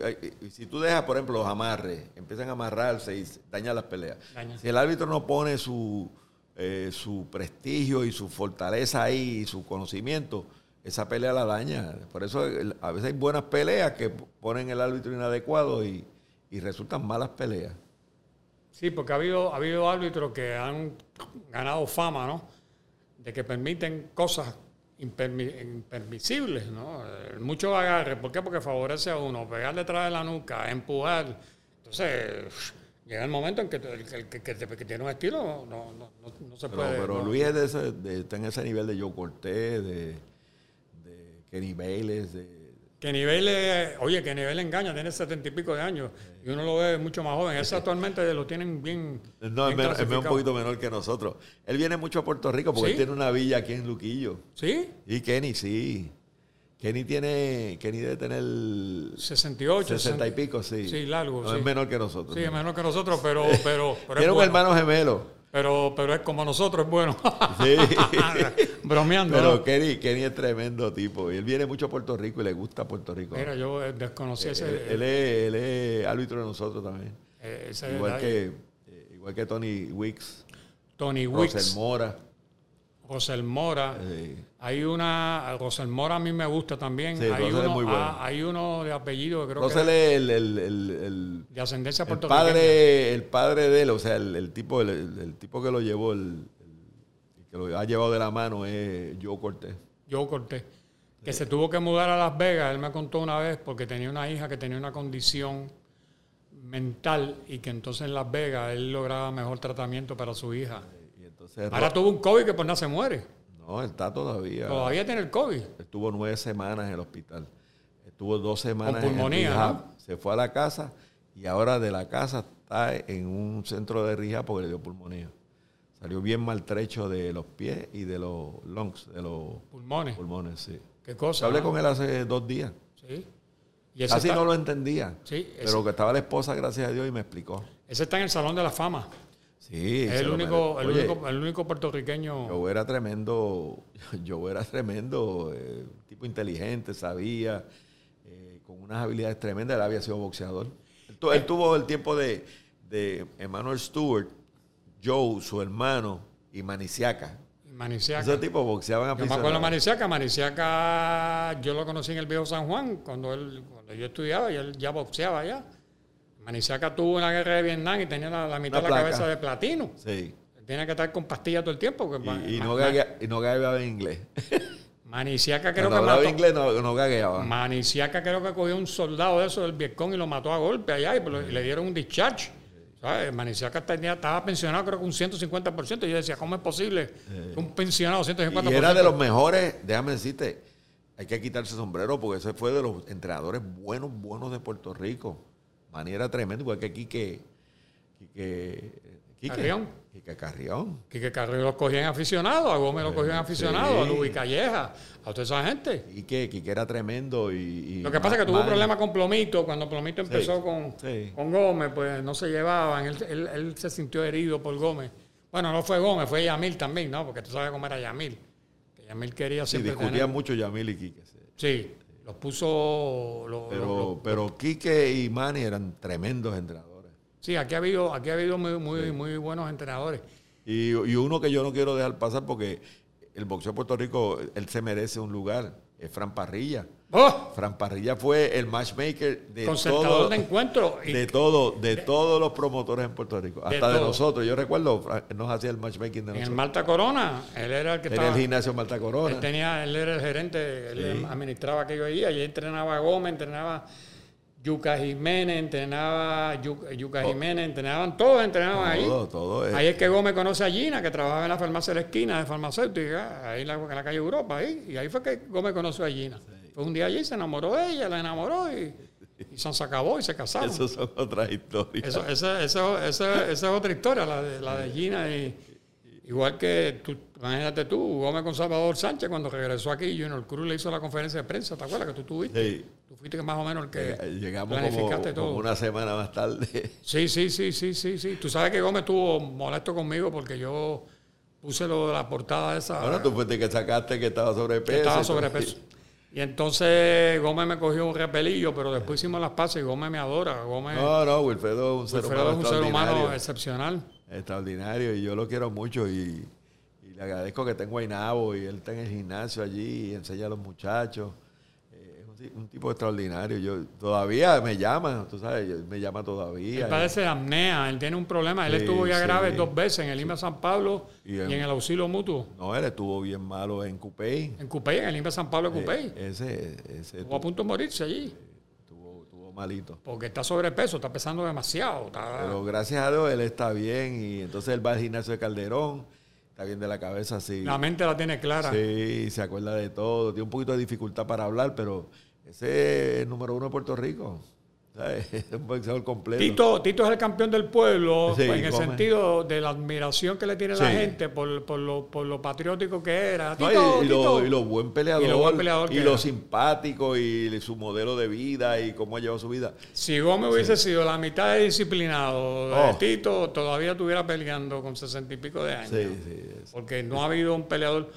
si tú dejas por ejemplo los amarres empiezan a amarrarse y dañan las peleas Daña. si el árbitro no pone su eh, su prestigio y su fortaleza ahí y su conocimiento esa pelea la daña por eso a veces hay buenas peleas que ponen el árbitro inadecuado y, y resultan malas peleas Sí, porque ha habido, ha habido árbitros que han ganado fama, ¿no? De que permiten cosas impermi- impermisibles, ¿no? Eh, Mucho agarre. ¿Por qué? Porque favorece a uno. Pegar detrás de la nuca, empujar. Entonces, llega el momento en que, el que, tiene un estilo no, no, no, no- se pero, puede. pero. Luis es de ese, de- está en ese nivel de Joe Cortés de, de Kenny Bayless de Que nivel, eh, oye, que nivel engaña, tiene setenta y pico de años. Y uno lo ve mucho más joven. Ese actualmente lo tienen bien. No, bien es, men- es un poquito menor que nosotros. Él viene mucho a Puerto Rico porque ¿Sí? él tiene una villa aquí en Luquillo. ¿Sí? Y Kenny, sí. Kenny tiene, Kenny debe tener 68. 60 y pico, sí. Sí, largo, No sí. es menor que nosotros. Sí, ¿no? menos que nosotros, pero, pero, pero, Tiene es un bueno. hermano gemelo. Pero, pero es como nosotros, es bueno. (laughs) Sí. (laughs) Bromeando. Pero ¿no? Kenny, Kenny es tremendo tipo. Él viene mucho a Puerto Rico y le gusta Puerto Rico. Mira, yo eh, desconocí él, ese. él es, él es árbitro de nosotros también. eh, ese Igual que, eh, igual que Tony Wicks, Tony Rosel Wicks, Mora. Rosel Mora. Hay una. Rosel Mora a mí me gusta también. Sí, hay, es uno, muy bueno. ah, hay uno de apellido que creo Rosel que es el, el- el- el- de ascendencia puertorriqueña. padre, el padre de él, o sea, el, el tipo, el, el tipo que lo llevó, el que lo ha llevado de la mano es Joe Cortés. Joe Cortés, que se tuvo que mudar a Las Vegas, él me contó una vez, porque tenía una hija que tenía una condición mental y que entonces en Las Vegas él lograba mejor tratamiento para su hija. Entonces, Ahora tuvo un COVID que por nada se muere. no, él está todavía. Todavía tiene el COVID. Estuvo nueve semanas en el hospital. Estuvo dos semanas en pulmonía, el rehab. ¿no? Se fue a la casa y ahora de la casa está en un centro de rehab porque le dio pulmonía. Salió bien maltrecho de los pies y de los lungs, de los Pulmones. pulmones, sí. Qué cosa. Hablé ¿no? con él hace dos días. Sí. Y Casi está, no lo entendía. sí, ese, Pero que estaba la esposa, gracias a Dios, y me explicó. ese está en el Salón de la Fama. Sí, es el único, el, Oye, único, el único puertorriqueño. Joe era tremendo, (laughs) Joe era tremendo, eh, tipo inteligente, sabía, eh, con unas habilidades tremendas, él había sido boxeador. Él, tu- él tuvo el tiempo de, de Emmanuel Stewart, Joe, su hermano, y Maniciaca. Maniciaca. Ese tipo boxeaban Yo me acuerdo de Maniciaca. Maniciaca yo lo conocí en el viejo San Juan cuando, él, cuando yo estudiaba y él ya boxeaba allá. Maniciaca tuvo una guerra de Vietnam y tenía la, la mitad de la placa. cabeza de platino. Sí. Tenía que estar con pastillas todo el tiempo. porque Y, no gaguea- y no gagueaba en inglés. (laughs) Maniciaca creo Cuando que mató. inglés no, no gagueaba. Maniciaca creo que cogió un soldado de eso del Vietcong y lo mató a golpe allá y, pues, y le dieron un discharge. ¿Sabes? Maniciaca tenía, estaba pensionado creo que un 150%. Y yo decía, ¿cómo es posible que un pensionado 150%? Y era de los mejores, déjame decirte, hay que quitarse el sombrero porque ese fue de los entrenadores buenos, buenos de Puerto Rico. Manny era tremendo, igual que Quique. Quique. Quique Carrión. Quique Carrión. Que Carrillo lo cogían aficionado, a Gómez lo cogían aficionado, a sí. Luis Calleja, a toda esa gente. Quique, Quique era tremendo y. y Lo que pasa es que tuvo Manny- problemas con Plomito. Cuando Plomito empezó Sí, con, sí. con Gómez, pues no se llevaban. Él, él- él se sintió herido por Gómez. Bueno, no fue Gómez, fue Yamil también, ¿no? Porque tú sabes cómo era Yamil. Que Yamil quería Sí, siempre discutían tener- mucho Yamil y Quique. sí. Los puso... lo- lo- Pero, lo- pero Quique y Manny eran tremendos entrenadores. sí, aquí ha habido, aquí ha habido muy, muy, muy buenos entrenadores. Y, y uno que yo no quiero dejar pasar porque el boxeo de Puerto Rico, él se merece un lugar, es Fran Parrilla. ¡Oh! Fran Parrilla fue el matchmaker de todo, de encuentro. Y- de todo, de todos los promotores en Puerto Rico, hasta de, nosotros. Yo recuerdo, Fran- él nos hacía el matchmaking de en el nosotros. Malta Corona, él era el que En estaba... el gimnasio Malta Corona. Él, tenía, él era el gerente, él Sí. administraba aquello allí. Allí entrenaba a Gómez, entrenaba Yuca Jiménez, entrenaba Yuca, Yuca Jiménez, entrenaban todos, entrenaban ahí. todo, eh. Ahí es que Gómez conoce a Gina, que trabajaba en la farmacia de la esquina de farmacéutica, ahí en la, en la calle Europa, ahí. Y ahí fue que Gómez conoció a Gina. Fue un día allí, se enamoró de ella, la enamoró y, y se acabó y se casaron. Esas son otras historias. Eso, esa, esa, esa, esa es otra historia, la de, la de Gina. Y, igual que tú, imagínate tú, Gómez con Salvador Sánchez, cuando regresó aquí, Junior Cruz le hizo la conferencia de prensa, ¿te acuerdas que tú tuviste? Sí. Tú fuiste más o menos el que Llegamos como, planificaste todo. como una semana más tarde. Sí, sí, sí, sí, sí, sí. Tú sabes que Gómez estuvo molesto conmigo porque yo puse lo de la portada esa. Ahora tú fuiste que sacaste que estaba sobrepeso. que estaba todo. (laughs) Y entonces Gómez me cogió un repelillo, pero después hicimos las pases y Gómez me adora. Gómez, No, no, Wilfredo es un ser Wilfredo humano es un ser humano excepcional. extraordinario y yo lo quiero mucho y, y le agradezco que tengo a Inabo y él está en el gimnasio allí y enseña a los muchachos. Un, ti- un tipo extraordinario. Yo todavía me llama, tú sabes, me llama todavía. Él padece de apnea, él tiene un problema. Él Sí, estuvo ya sí. grave dos veces en el IMA San Pablo Y y en- en, el auxilio mutuo. No, él estuvo bien malo en Cupey. En Cupey, en el IMA San Pablo de Cupey. Eh, ese, ese Estuvo a punto de morirse allí. estuvo, estuvo malito. Porque está sobrepeso, está pesando demasiado. está- Pero gracias a Dios él está bien y entonces él va al gimnasio de Calderón, está bien de la cabeza así. la mente la tiene clara. Sí, se acuerda de todo. Tiene un poquito de dificultad para hablar, pero ese es el número uno de Puerto Rico. ¿sabes? (laughs) Es un boxeador completo. Tito, Tito es el campeón del pueblo Sí, en el sentido de la admiración que le tiene la Sí. gente por, por lo, por lo patriótico que era. No, Tito, y, y lo, Tito. y lo buen peleador. Y lo buen peleador y lo simpático y su modelo de vida y cómo ha llevado su vida. Si Gómez hubiese sido la mitad de disciplinado de Oh. Tito, todavía estuviera peleando con sesenta y pico de años. Sí, sí. Porque no ha habido un peleador.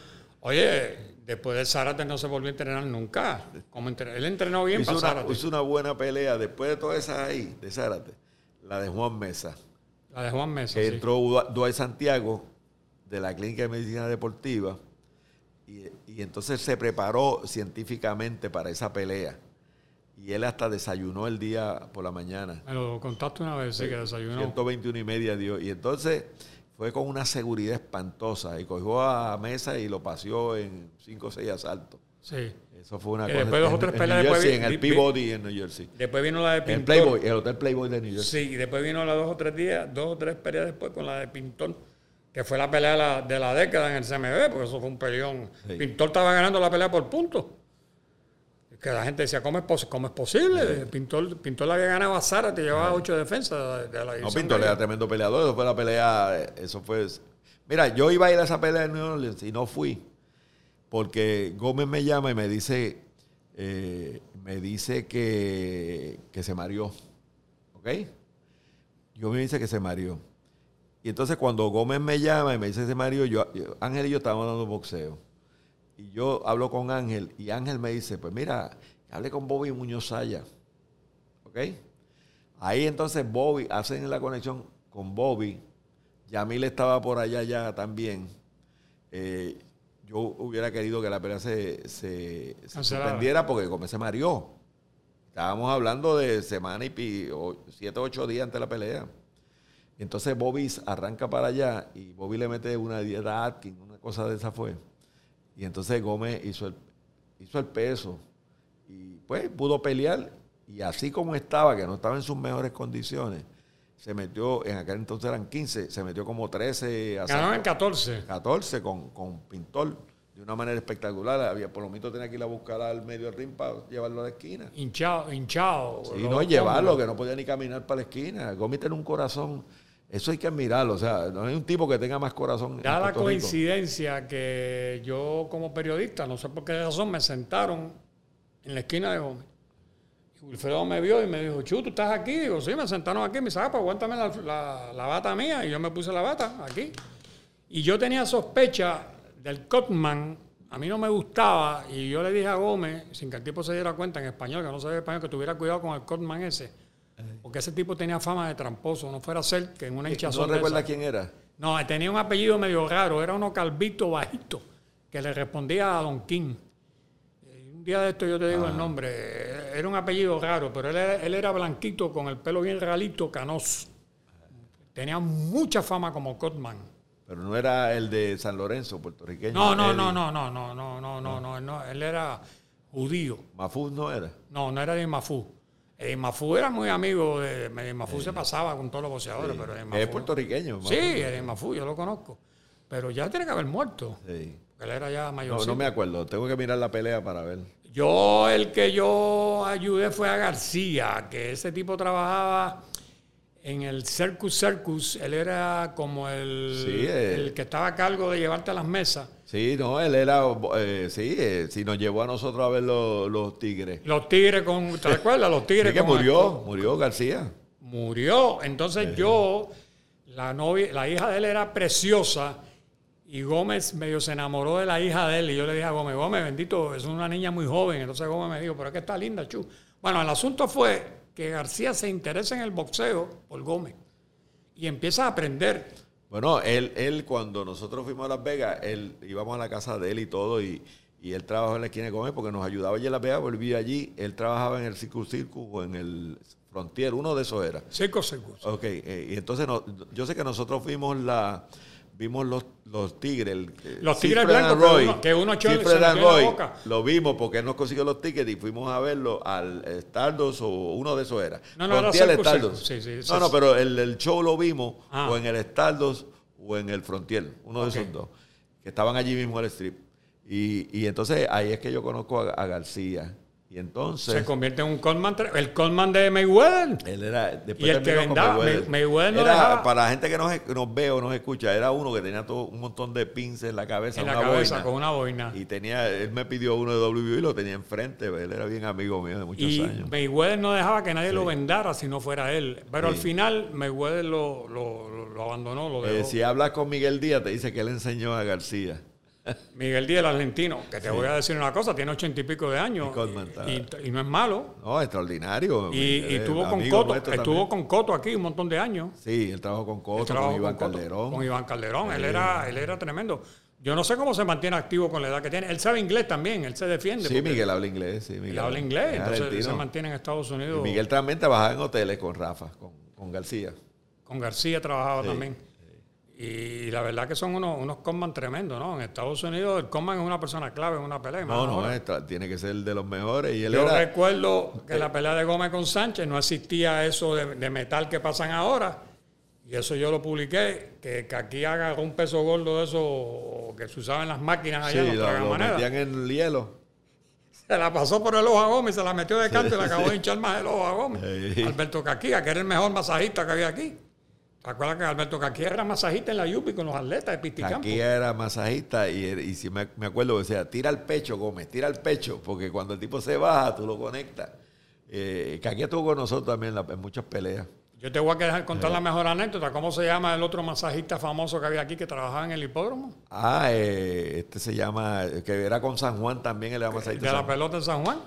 Oye, después de Zárate no se volvió a entrenar nunca. Como Él entrenó bien Hizo para una, Zárate. hizo una buena pelea después de todas esas ahí, de Zárate. La de Juan Mesa. La de Juan Mesa. que sí. entró Dua- Dwight Santiago de la Clínica de Medicina Deportiva y, y entonces se preparó científicamente para esa pelea. Y él hasta desayunó el día por la mañana. Me lo contaste una vez, sí, que desayunó. 121 y media dio. Y entonces fue con una seguridad espantosa y cogió a Mesa y lo paseó en 5 o 6 asaltos. Sí. Eso fue una Que cosa. después dos o en- tres en peleas New después Jersey, en el Peabody en New Jersey. Después vino la de En Pintor. el Playboy, el Hotel Playboy de New Jersey. Sí, y después vino la dos o tres días, dos o tres peleas después con la de Pintor, que fue la pelea de la, de la década en el CMB, porque eso fue un peleón. Sí. Pintor estaba ganando la pelea por puntos. Que la gente decía, ¿cómo es, pos- cómo es posible? Pintor, Pintor le había ganado a Zárate, llevaba ocho defensas de, de la No, división. Pinto de le era tremendo peleador. Eso fue la pelea. eh, Eso fue. Mira, yo iba a ir a esa pelea en New Orleans y no fui. Porque Gómez me llama y me dice. eh, me dice que, que se mareó. ¿Ok? Yo me dice que se mareó. Y entonces cuando Gómez me llama y me dice que se mareó, yo, yo- Ángel y yo estábamos dando boxeo. Y yo hablo con Ángel y Ángel me dice, pues mira, hable con Bobby Muñoz Saya. ¿Ok? Ahí entonces Bobby, hacen la conexión con Bobby. Yamil estaba por allá ya también. eh, yo hubiera querido que la pelea se, se, se suspendiera porque Gómez se mareó. Estábamos hablando de semana y pi, o siete o ocho días antes de la pelea. Entonces Bobby arranca para allá y Bobby le mete una dieta Atkins, una cosa de esa fue. Y entonces Gómez hizo el, hizo el peso y pues pudo pelear y así como estaba, que no estaba en sus mejores condiciones, se metió, en aquel entonces eran 15, se metió como 13. Ganaron en 14. 14 con, con Pintor de una manera espectacular. Había, por lo menos tenía que ir a buscar al medio ring para llevarlo a la esquina. Hinchado, hinchado. Y no llevarlo, que no podía ni caminar para la esquina. Gómez tiene un corazón. Eso hay que admirarlo. O sea, no hay un tipo que tenga más corazón. Da la coincidencia que yo, como periodista, no sé por qué razón, me sentaron en la esquina de Gómez. Y Wilfredo me vio y me dijo, Chu, ¿tú estás aquí? Digo, sí, me sentaron aquí. Me dice, ah, pues aguántame la, la bata mía. Y yo me puse la bata aquí. Y yo tenía sospecha del Cotman, a mí no me gustaba y yo le dije a Gómez, sin que el tipo se diera cuenta en español, que no sabía español, que tuviera cuidado con el Cotman ese. Porque ese tipo tenía fama de tramposo, no fuera a ser que en una hinchazón. ¿No recuerda quién era? No, tenía un apellido medio raro, era uno calvito bajito, que le respondía a Don King. Un día de esto yo te digo el ah. nombre, era un apellido raro, pero él era, él era blanquito, con el pelo bien ralito, canoso. Tenía mucha fama como Cotman. Pero no era el de San Lorenzo, puertorriqueño. No, no, no, no, no, no, no, no, no, no, él era judío. ¿Mafú no era? No, no era de Mafú. El Mafú era muy amigo de. El Mafú se pasaba con todos los boxeadores, pero el Es puertorriqueño. Sí, el Mafú, yo lo conozco. Pero ya tiene que haber muerto. Sí. Él era ya mayor. No, no me acuerdo. Tengo que mirar la pelea para ver. Yo, el que yo ayudé fue a García, que ese tipo trabajaba en el Circus Circus, él era como el, eh. el que estaba a cargo de llevarte a las mesas. Sí, no, él era, eh, sí, eh, sí, nos llevó a nosotros a ver los, tigres. Los tigres con, ¿te acuerdas? Los tigres sí, que murió, murió García. Murió, entonces yo, la novia, la hija de él era preciosa y Gómez medio se enamoró de la hija de él y yo le dije a Gómez, Gómez, bendito, es una niña muy joven, entonces Gómez me dijo, pero es que está linda, chu. Bueno, el asunto fue que García se interesa en el boxeo por Gómez y empieza a aprender. Bueno, él, él cuando nosotros fuimos a Las Vegas, él íbamos a la casa de él y todo, y, él trabajaba en la esquina de Gómez porque nos ayudaba allí en Las Vegas, volvía allí, él trabajaba en el Circus Circus o en el Frontier, uno de esos era. Circus Circus. Ok, eh, y entonces yo sé que nosotros fuimos la vimos los, los tigres. los tigres blancos que uno, que uno boca. Lo vimos porque él nos consiguió los tickets y fuimos a verlo al Stardust o uno de esos era. No, no, era Sí, sí, no, no, pero el, el, show lo vimos ah. o en el Stardust o en el Frontier, uno de esos dos, que estaban allí mismo en el strip. Y, y entonces ahí es que yo conozco a García. Y entonces. Se convierte en un Coleman, el Coleman de Mayweather. Él era. Después y el que vendaba, Mayweather, no era, Para la gente que nos, nos, ve o nos escucha, era uno que tenía todo un montón de pins en la cabeza. En la cabeza, con una boina. Y tenía, él me pidió uno de WWE y lo tenía enfrente. Él era bien amigo mío de muchos y años. Mayweather no dejaba que nadie lo vendara si no fuera él. Pero al final, Mayweather lo, lo, lo abandonó, lo eh, si hablas con Miguel Díaz, te dice que él enseñó a García. Miguel Díaz, el argentino, que te voy a decir una cosa, tiene ochenta y pico de años y, no es malo. No, extraordinario. Y, estuvo con Coto, estuvo con Coto aquí un montón de años. Sí, él trabajó con Coto, con Iván Calderón. Con Iván Calderón, él, era, él era tremendo. Yo no sé cómo se mantiene activo con la edad que tiene. Él sabe inglés también, él se defiende. Sí, Miguel habla inglés. Sí, Miguel habla inglés, entonces se mantiene en Estados Unidos. Miguel también trabajaba en hoteles con Rafa, con, con García. Con García trabajaba también. Y la verdad que son unos, unos Conman tremendos, ¿no? En Estados Unidos el Conman es una persona clave en una pelea. No, no, tiene que ser de los mejores. Y él Yo recuerdo que en la pelea de Gómez con Sánchez no existía eso de, metal que pasan ahora. Y eso yo lo publiqué, que, aquí haga un peso gordo de eso que se usaba en las máquinas allá. Sí, lo, lo metían en el hielo. Se la pasó por el ojo a Gómez, se la metió de canto y le acabó de hinchar más el ojo a Gómez. Alberto Caquía, que era el mejor masajista que había aquí. ¿Te acuerdas que Alberto Caquía era masajista en la Yupi con los atletas de Pisticampo? Caquía era masajista y, y si me, me, acuerdo, decía, tira el pecho, Gómez, tira el pecho, porque cuando el tipo se baja, tú lo conectas. Eh, estuvo con nosotros también en, muchas peleas. Yo te voy a dejar contar la mejor anécdota. ¿Cómo se llama el otro masajista famoso que había aquí que trabajaba en el hipódromo? Ah, eh, este se llama, que era con San Juan también, era masajista. ¿De la pelota en San Juan?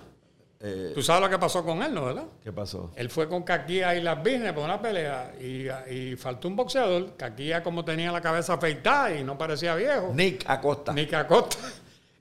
Eh, Tú sabes lo que pasó con él, ¿no? ¿Verdad? ¿Qué pasó? Él fue con Caquía y las Business por una pelea y, y faltó un boxeador. Caquía como tenía la cabeza afeitada y no parecía viejo. Nick Acosta. Nick Acosta. (laughs)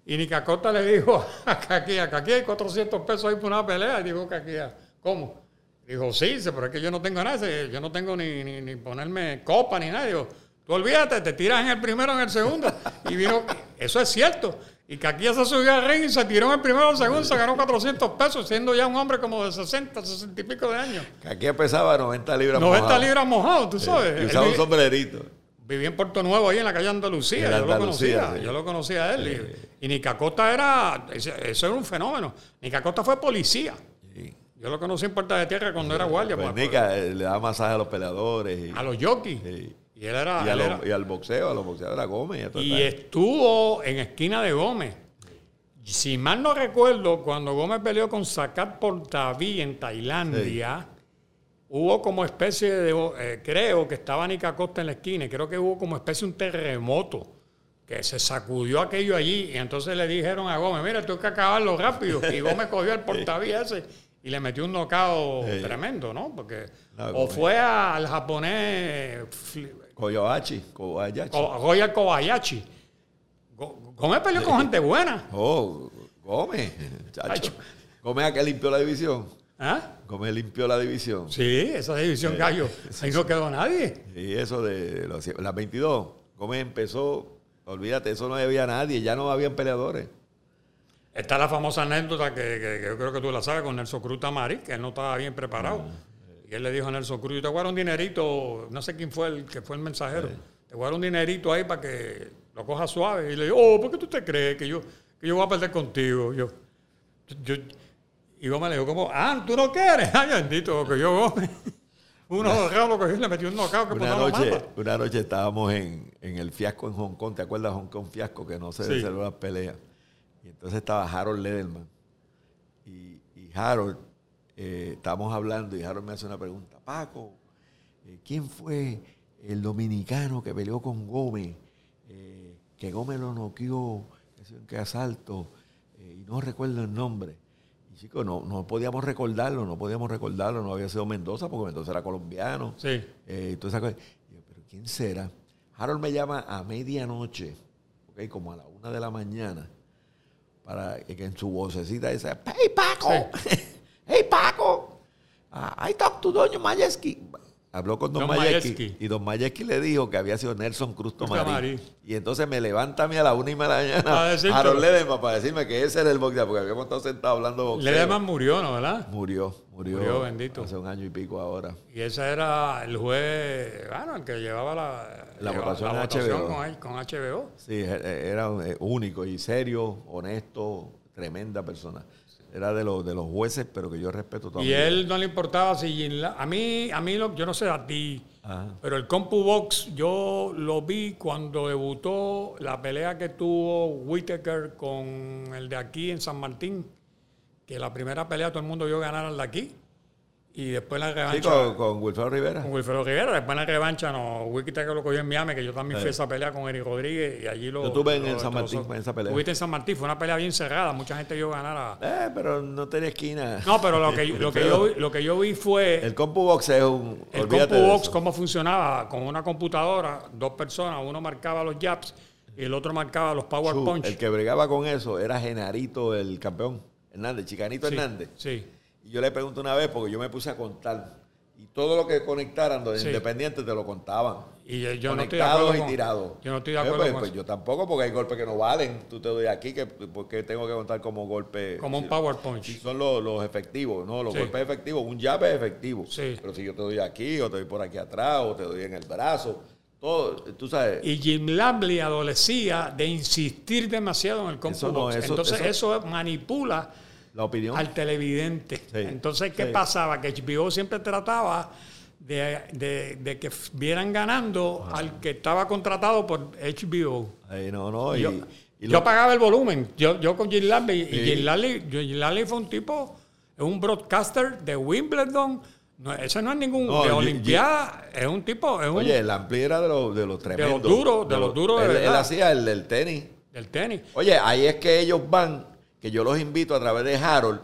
Y Nick Acosta le dijo a Caquía, Caquía hay 400 pesos ahí por una pelea. Y dijo Caquía, ¿cómo? Dijo, sí, pero es que yo no tengo nada, yo no tengo ni, ni, ni ponerme copa ni nada. Digo, tú olvídate, te tiras en el primero en el segundo. Y vino, eso es cierto. Y Caquía se subió al ring y se tiró en el primero al segundo, se ganó 400 pesos, siendo ya un hombre como de 60, 60 y pico de años. Que aquí pesaba 90 libras 90 mojado. libras mojado, tú sabes. Y Él usaba un sombrerito. Vivía en Puerto Nuevo, ahí en la calle Andalucía. Yo lo conocía. sí. Yo lo conocía a él. Y, y Nica Costa era. Eso era un fenómeno. Nica Costa fue policía. Yo lo conocí en Puerta de Tierra cuando era guardia. Pues pues, Nick eh, le daba masaje a los peleadores. Y, a los jockeys. Y él era. y, a él lo- era- y al boxeo, a los boxeadores, a Gómez. Y, estuvo en esquina de Gómez. Si mal no recuerdo, cuando Gómez peleó con Sakat Portaví en Tailandia, hubo como especie de, eh, creo que estaba Nica Costa en la esquina, y creo que hubo como especie de un terremoto que se sacudió aquello allí y entonces le dijeron a Gómez, mira, tengo que acabarlo rápido. Y Gómez cogió el (laughs) portaví ese y le metió un knockout Sí. tremendo, ¿no? Porque No, o fue al japonés Kobayashi. Ko- Royal Kobayashi. Gómez peleó con gente buena. Oh, Gómez. chacho. Gómez a que limpió la división. ¿Ah? Gómez limpió la división. Sí, esa división gallo. (laughs) Ahí no quedó nadie. Y eso de los- las 22. Gómez empezó, olvídate, eso no había nadie, ya no habían peleadores. Está la famosa anécdota que, que- que yo creo que tú la sabes con Nelson Cruz Tamari, que él no estaba bien preparado. Y él le dijo a Nelson Cruz, te voy a dar un dinerito, no sé quién fue el que fue el mensajero, te dar un dinerito ahí para que lo coja suave. Y le dijo, oh, ¿por qué tú te crees que yo, que yo voy a perder contigo? Yo, yo, y Gómez le dijo, como, ah, tú no quieres. (laughs) Ay, bendito, que yo Gómez. (laughs) Uno lo cogió y le metió un knockout que Una noche, mata. una noche estábamos en, en el fiasco en Hong Kong, ¿te acuerdas Hong Kong fiasco que no se Sí. las peleas? Y entonces estaba Harold Lederman. Y, y Harold, eh, estábamos hablando y Harold me hace una pregunta. Paco, eh, ¿quién fue el dominicano que peleó con Gómez? Eh, que Gómez lo noqueó, qué asalto, eh, y no recuerdo el nombre. Y chicos, no, no podíamos recordarlo, no podíamos recordarlo, no había sido Mendoza, porque Mendoza era colombiano. Sí. Y toda esa cosa. Y yo, pero ¿quién será? Harold me llama a medianoche, ok, como a la una de la mañana, para que en su vocecita dice, ¡Hey Paco! (laughs) ¡Hey Paco! I talk to Doño Mayeski. Habló con Don, Don Mayeski, Mayeski. y Don Mayeski le dijo que había sido Nelson Cruz Tomarí. Y entonces me levanta a mí a la una y media de la mañana decírtelo. Harold Lederman para decirme que ese era el boxeador, porque habíamos estado sentados hablando boxeo. Lederman murió, ¿no? ¿Verdad? Murió, murió. Murió, bendito. Hace un año y pico ahora. Y ese era el juez, bueno, el que llevaba la, La llevaba votación la en votación HBO. Con, con HBO. Sí, e- era eh, único y serio, honesto, tremenda persona. Era de los, de los jueces, pero que yo respeto Y también. él no le importaba si La- a mí, a mí lo- yo no sé a ti, Ajá. pero el Compu Box yo lo vi cuando debutó la pelea que tuvo Whitaker con el de aquí en San Martín, que la primera pelea todo el mundo vio ganar al de aquí. Y después la Sí, revancha con, con Wilfredo Rivera. con Wilfredo Rivera, después la revancha no, Whitaker lo cogió en Miami, que yo también fui a esa pelea con Eric Rodríguez y allí lo Yo estuve en San. Martín en esa pelea. Estuviste en San Martín, fue una pelea bien cerrada, mucha gente vio ganar a... Eh, pero no tenía esquina. No, pero lo que, lo que, yo, vi- (laughs) lo que yo vi fue El compu box es un. el CompuBox, cómo funcionaba con una computadora, dos personas, uno marcaba los jabs y el otro marcaba los power Chu, punch. El que bregaba con eso era Genarito, el campeón. Hernández, Chicanito sí, Hernández. sí. Y yo le pregunté una vez, porque yo me puse a contar. Y todo lo que conectaran los Sí. independientes te lo contaban. Y yo no conectados acuerdo y con, tirados. Yo no estoy de Eh, acuerdo pues, con pues eso. yo tampoco, porque hay golpes que no valen. Tú te doy aquí, que, porque tengo que contar como golpe. Como un power punch. son los, los efectivos, ¿no? Los Sí. golpes efectivos. Un jab es efectivo. Sí. Pero si yo te doy aquí, o te doy por aquí atrás, o te doy en el brazo, todo, tú sabes. Y Jim Lambley adolecía de insistir demasiado en el Eso no, Entonces eso- eso, manipula la opinión. al televidente. Sí, Entonces, ¿qué sí. pasaba? Que HBO siempre trataba de, de- de que vieran ganando al que estaba contratado por HBO. Ay, no, no. Y, yo, y yo lo- pagaba el volumen. Yo, yo con Jim. Y Sí. Jim Lambley, yo- Jim fue un tipo, un broadcaster de Wimbledon. No, ese no es ningún No, de Jim- Olimpiada. Es un tipo, es un Oye, el ampli era de los, de los tremendos. duros, de los duros de él, él verdad. hacía el del tenis. del tenis. Oye, ahí es que ellos van, que yo los invito a través de Harold,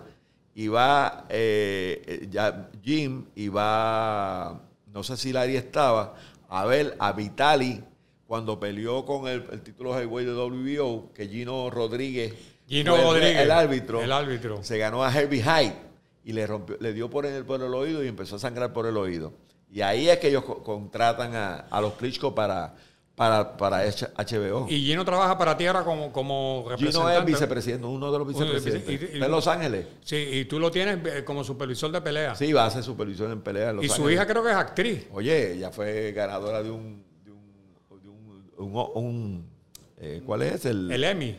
y va eh, ya Jim y va, no sé si Larry estaba, a ver a Vitali cuando peleó con el, el título heavyweight de WBO, que Gino Rodríguez, Gino fue Rodríguez, el árbitro, el árbitro. se ganó a Herbie Hyde y le rompió, le dio por el, por el oído y empezó a sangrar por el oído. Y ahí es que ellos co- contratan a, a los Klitschko para, para, para HBO. Y Gino trabaja para ti ahora como, como Gino representante. es vicepresidente, uno de los de vicepresidentes. vice- y- en Los Ángeles. Sí, y tú lo tienes eh, como supervisor de pelea. Sí, va a hacer supervisión en pelea en Los y su hija creo que es actriz. Oye, ella fue ganadora de un. De un, de un, un- un- eh, ¿Cuál es? El, El Emmy.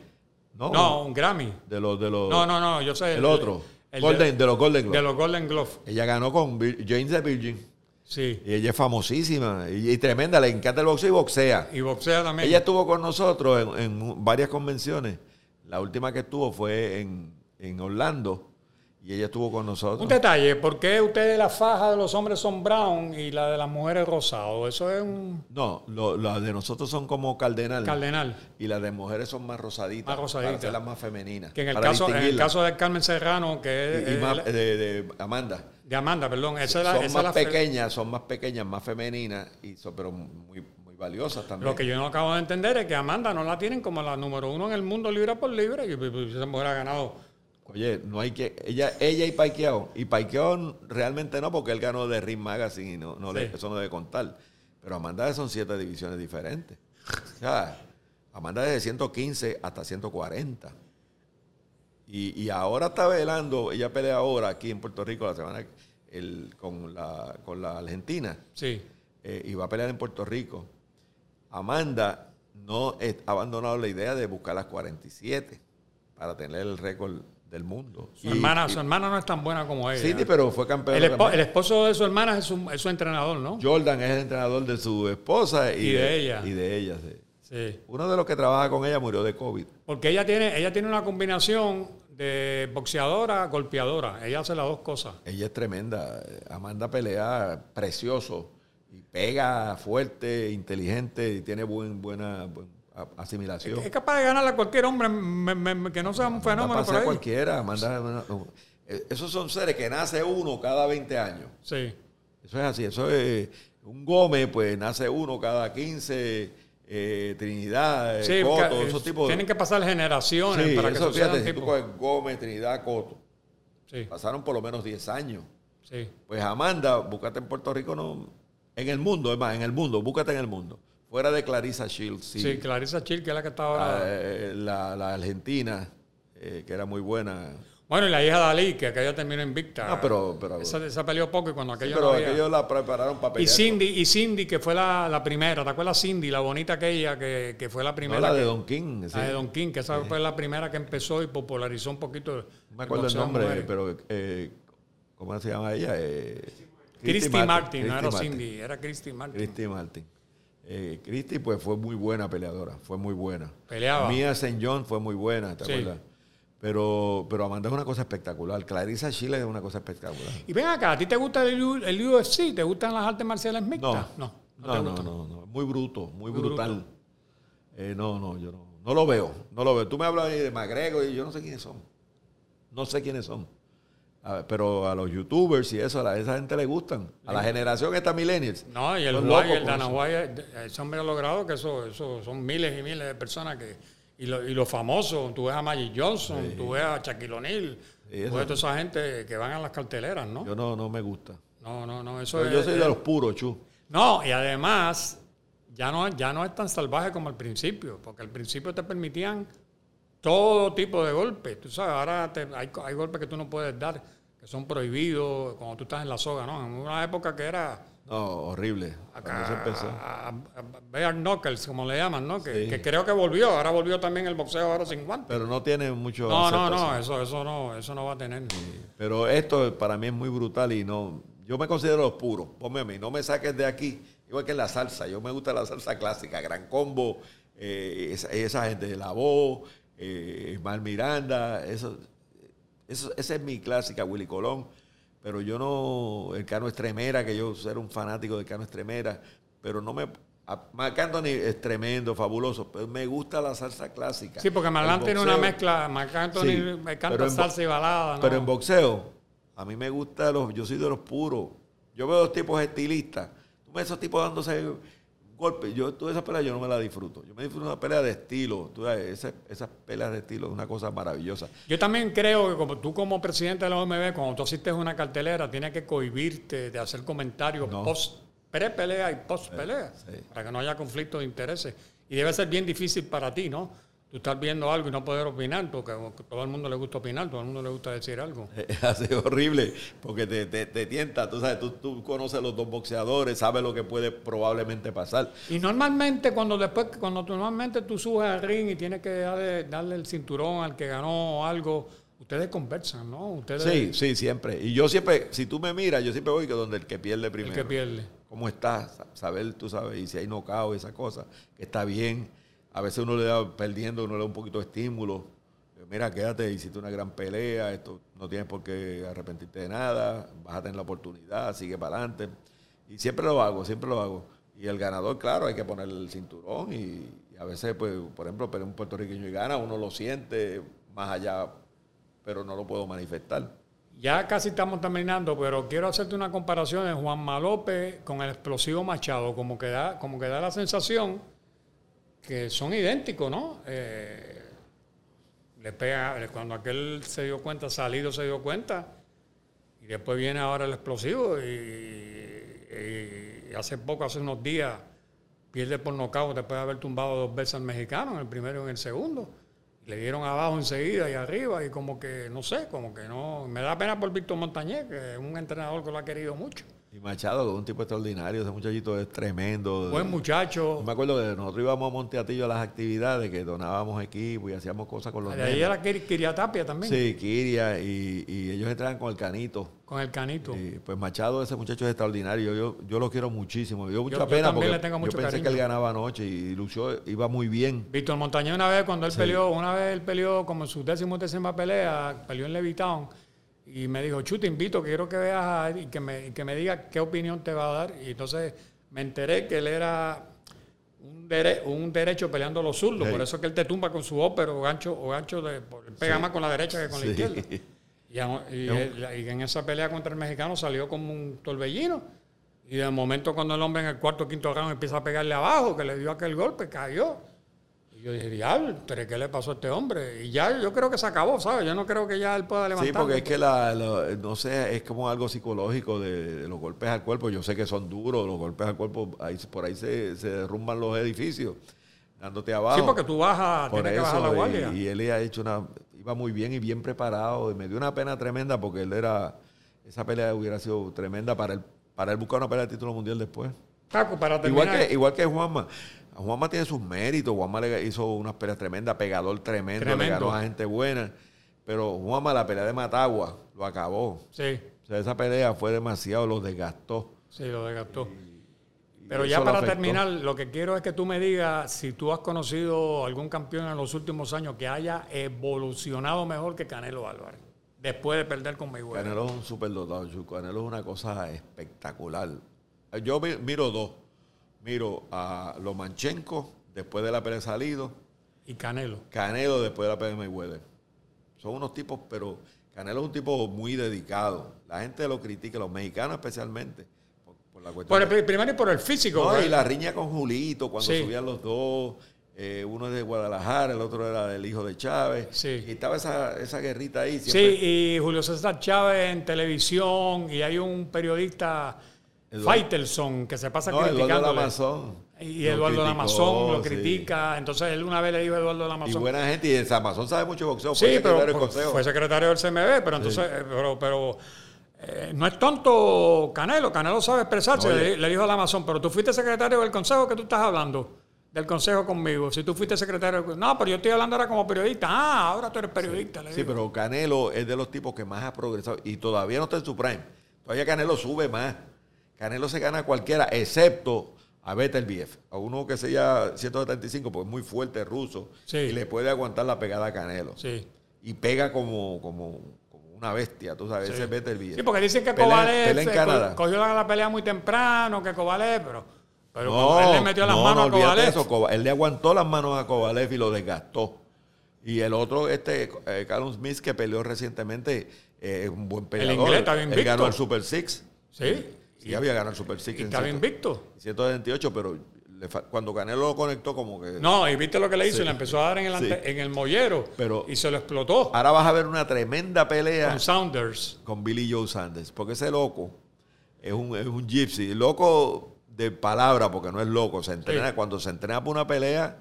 no, No, un Grammy. de los. De los No, no, no, yo sé. El, otro. el Golden, de, de, los Golden Globes. de los Golden Glove. Ella ganó con James de Virgin. Sí. Y ella es famosísima y, y tremenda, le encanta el boxeo y boxea. Y boxea también. Ella estuvo con nosotros en, en varias convenciones. La última que estuvo fue en, en Orlando y ella estuvo con nosotros. Un detalle, ¿por qué ustedes la faja de los hombres son brown y la de las mujeres rosado? Eso es un No, las de nosotros son como cardenal. cardenal. y las de mujeres son más rosaditas. Más rosaditas. Para hacerlas más femeninas. Que en el, caso, en el caso de Carmen Serrano, que es, Y, y es más la- de, de Amanda. De Amanda, perdón, esa es la, son esa es más la pequeñas, son más pequeñas, más femeninas, y son, pero muy, muy valiosas también. Lo que yo no acabo de entender es que Amanda no la tienen como la número uno en el mundo libre por libre. Y esa mujer ha ganado. Oye, no hay que. Ella, ella y Paiqueao. Y Paiqueao realmente no, porque él ganó de Ring Magazine y no, no le- Sí. eso no debe contar. Pero Amanda son siete divisiones diferentes. O sea, Amanda desde 115 hasta 140. Y, y ahora está velando, ella pelea ahora aquí en Puerto Rico la semana el, con, la, con la Argentina. Sí. eh, y va a pelear en Puerto Rico. Amanda no ha abandonado la idea de buscar las 47 para tener el récord del mundo. Su, Y- hermana, y- su hermana no es tan buena como ella. Sí, pero fue campeón. el, espo- el esposo de su hermana es su, es su entrenador, ¿no? Jordan es el entrenador de su esposa y, Y de ella. Y de ella, sí. Sí. Uno de los que trabaja con ella murió de COVID. Porque ella tiene, ella tiene una combinación de boxeadora, golpeadora. Ella hace las dos cosas. Ella es tremenda. Amanda pelea precioso y pega fuerte, inteligente y tiene buen, buena buen- asimilación. Es capaz de ganarle a cualquier hombre me- me- me- que no sea un Amanda fenómeno pasea ahí. cualquiera. Amanda, eh, esos son seres que nace uno cada 20 años. Sí. Eso es así. Eso es un Gómez, pues nace uno cada 15. Eh, Trinidad, eh, Sí, Coto, esos tipos. tienen que pasar generaciones Sí, para que eso, sucedan fíjate, coges Gómez, Trinidad, Coto. Sí, Pasaron por lo menos 10 años. sí. Pues Amanda, búscate en Puerto Rico, no. En el mundo, es más, en el mundo, búscate en el mundo. Fuera de Clarissa Shields, sí. Sí, Clarissa Chil, que es la que está ahora. Eh, la, la argentina, eh, que era muy buena. Bueno, y la hija de Ali, que aquella terminó invicta. No, pero- pero- esa, esa peleó poco y cuando Sí, aquella pero no había- aquellos la prepararon para Y pelear. Cindy, y Cindy, que fue la, la primera, ¿te acuerdas Cindy, la bonita aquella, que, que fue la No, primera? la de que- Don King. sí. La de Don King, que esa fue la primera que empezó y popularizó un poquito. No me acuerdo el nombre, mujeres. pero eh, ¿cómo se llama ella? Eh, Christy Martin, no era Martin. Cindy, era Christy Martin. Christy Martin. Eh, Christy pues fue muy buena peleadora, fue muy buena. Peleaba. Mia St. John fue muy buena, ¿te Sí. acuerdas? Pero, pero Amanda es una cosa espectacular. Clarissa Chile es una cosa espectacular. Y ven acá, ¿a ti te gusta el, el UFC? ¿Te gustan las artes marciales mixtas? no, no, no, no, no. Muy bruto, muy, Muy brutal. Eh, no, no, yo no, no lo veo, no lo veo. Tú me hablas ahí de McGregor y yo no sé quiénes son. No sé quiénes son. A ver, pero a los youtubers y eso, a, la- esa gente le gustan. A la generación esta millennials. No, y el locos el Dana. White, ese hombre ha logrado que eso, eso son miles y miles de personas que. Y, lo- y los famosos, tú ves a Magic Johnson, tú ves a Shaquille O'Neal, Sí, tú ves a toda esa gente que van a las carteleras, ¿no? Yo no, no me gusta. No, no, no, eso Yo, es. yo soy de los puros, chu. No, y además, ya no, ya no es tan salvaje como al principio, porque al principio te permitían todo tipo de golpes. Tú sabes, ahora te- hay, hay golpes que tú no puedes dar, que son prohibidos cuando tú estás en la soga, ¿no? En una época que era No, horrible. Acá, a- a- bare knuckles, como le llaman, ¿no? Que, Sí. que creo que volvió, ahora volvió también el boxeo ahora sin guantes. Pero no tiene mucho. No, no, no, eso, eso no, eso no va a tener. Pero esto para mí es muy brutal y no. Yo me considero los puros. Ponme a mí, no me saques de aquí. Igual que en la salsa. Yo me gusta la salsa clásica, Gran Combo, eh, esa, esa gente de la voz, eh, Mar Miranda, eso, eso, esa es mi clásica, Willy Colón. Pero yo no, el Cano Estremera, que yo era un fanático del Cano Estremera, pero no me, Marc Anthony es tremendo, fabuloso, pero me gusta la salsa clásica. Sí, porque Marlán tiene una mezcla, Marc Anthony me canta salsa y balada. Pero en boxeo, a mí me gusta, los, yo soy de los puros. Yo veo los tipos estilistas. Tú ves esos tipos dándose Yo, toda esa pelea yo no me la disfruto. Yo me disfruto una pelea de estilo. Tú esas, esas peleas de estilo es una cosa maravillosa. Yo también creo que como tú como presidente de la OMB, cuando tú asistes a una cartelera, tienes que cohibirte de hacer comentarios post pre-pelea y post-pelea, para que no haya conflicto de intereses. Y debe ser bien difícil para ti, ¿no? Tú estás viendo algo y no poder opinar, porque a todo el mundo le gusta opinar, todo el mundo le gusta decir algo. (laughs) Es horrible, porque te, te, tienta, tú sabes, tú, tú, conoces a los dos boxeadores, sabes lo que puede probablemente pasar. Y normalmente, cuando después, cuando normalmente tú subes al ring y tienes que darle, darle el cinturón al que ganó algo, ustedes conversan, ¿no? Ustedes... Sí, sí, siempre. Y yo siempre, si tú me miras, yo siempre voy que donde el que pierde primero. El que pierde cómo estás, saber, tú sabes, y si hay nocao y esa cosa, que está bien. A veces uno le da perdiendo, uno le da un poquito de estímulo. Mira, quédate, hiciste una gran pelea, esto no tienes por qué arrepentirte de nada, vas a tener la oportunidad, sigue para adelante. Y siempre lo hago, siempre lo hago. Y el ganador, claro, hay que poner el cinturón y, a veces, pues, por ejemplo, pero un puertorriqueño y gana, uno lo siente más allá, pero no lo puedo manifestar. Ya casi estamos terminando, pero quiero hacerte una comparación de Juan Malope con el explosivo Machado, como que da, como que da la sensación que son idénticos, ¿no? Eh, le pega, cuando aquel se dio cuenta, salido se dio cuenta, y después viene ahora el explosivo, y, hace poco, hace unos días, pierde por nocaut después de haber tumbado dos veces al mexicano, en el primero y en el segundo le dieron abajo enseguida y arriba y como que, no sé, como que no, me da pena por Víctor Montañez, que es un entrenador que lo ha querido mucho. Y Machado, que es un tipo extraordinario, ese muchachito es tremendo. Buen muchacho. me acuerdo que nosotros íbamos a Monteatillo a las actividades, que donábamos equipos y hacíamos cosas con los De ahí era Kiria Tapia también. Sí, Kiria, y, y ellos entraban con el canito. Con el canito. Y pues Machado, ese muchacho es extraordinario. Yo, yo lo quiero muchísimo. Me dio mucha pena porque yo pensé que él ganaba anoche y luchó, iba muy bien. Víctor Montañez una vez cuando él peleó, una vez él peleó como en su décimo décima pelea, peleó en Levitown y me dijo, Chu, te invito, quiero que veas y que me, que me diga qué opinión te va a dar. Y entonces me enteré que él era un, un derecho peleando los zurdos, por eso es que él te tumba con su ópero o gancho, o gancho de, pega más con la derecha que con la izquierda. Y, y, en esa pelea contra el mexicano salió como un torbellino. Y de momento cuando el hombre en el cuarto o quinto round empieza a pegarle abajo, que le dio aquel golpe, cayó yo dije, diablo, ¿qué le pasó a este hombre? Y ya yo creo que se acabó, ¿sabes? Yo no creo que ya él pueda levantar. Sí, porque es que la, no sé, es como algo psicológico de, los golpes al cuerpo. Yo sé que son duros, los golpes al cuerpo, ahí, por ahí se, derrumban los edificios, dándote abajo. Sí, porque tú bajas, tienes que bajar la guardia. Y, él ha hecho una, iba muy bien y bien preparado. Y me dio una pena tremenda porque él era, esa pelea hubiera sido tremenda para él, para él buscar una pelea de título mundial después. para Igual que, igual que Juanma. Juanma tiene sus méritos. Juanma le hizo unas peleas tremendas, pegador tremendo, le ganó a gente buena. Pero Juanma, la pelea de Matagua, lo acabó. Sí. O sea, esa pelea fue demasiado, lo desgastó. Sí, lo desgastó. Pero ya para terminar, lo que quiero es que tú me digas si tú has conocido algún campeón en los últimos años que haya evolucionado mejor que Canelo Álvarez, después de perder con Mayweather. Canelo es un superdotado, Canelo es una cosa espectacular. Yo miro dos miro a Lomanchenko después de la pelea salido. Y Canelo. Canelo después de la pelea de Mayweather. Son unos tipos, pero Canelo es un tipo muy dedicado. La gente lo critica, los mexicanos especialmente. Por, la cuestión por el, primero y por el físico. y la riña con Julito cuando subían los dos. Eh, uno es de Guadalajara, el otro era del hijo de Chávez. Sí. Y estaba esa, esa guerrita ahí. Sí, y Julio César Chávez en televisión, y hay un periodista Faitelson, que se pasa no, criticando. Y Eduardo Lamazón lo critica. Entonces él una vez le dijo a Eduardo Lamazón. Y buena gente, y Lamazón sabe mucho boxeo. Sí, fue pero fue secretario del CMB, pero entonces, eh, pero, pero eh, no es tonto Canelo, Canelo sabe expresarse. le, dijo a Lamazón, pero tú fuiste secretario del consejo que tú estás hablando. Del consejo conmigo. Si tú fuiste secretario del No, pero yo estoy hablando ahora como periodista. Ah, ahora tú eres periodista. Sí, pero Canelo es de los tipos que más ha progresado y todavía no está en su prime. Todavía Canelo sube más. Canelo se gana a cualquiera, excepto a BF, a uno que sea 175, porque es muy fuerte ruso, y le puede aguantar la pegada a Canelo. Sí. Y pega como, como, una bestia, tú sabes, ese Sí, porque dicen que Kovalev cogió la, pelea muy temprano, que Kovalev, pero Pero No, él le metió las no, manos no, a Kovalev. eso, él le aguantó las manos a Kovalev y lo desgastó. Y el otro, este, eh, Callum Smith, que peleó recientemente, eh, es un buen peleador. inglés está bien Él ganó el Super Six. Sí. Sí, había ganado el Super Six. Y estaba invicto. 178, pero cuando Canelo lo conectó, como que. No, y viste lo que le hizo, Sí. y le empezó a dar en el, ante- Sí. en el mollero Pero- y se lo explotó Ahora vas a ver una tremenda pelea con Saunders. con Billy Joe Sanders, porque ese loco es un, es un gypsy, loco de palabra, porque no es loco, se entrena, Sí. cuando se entrena por una pelea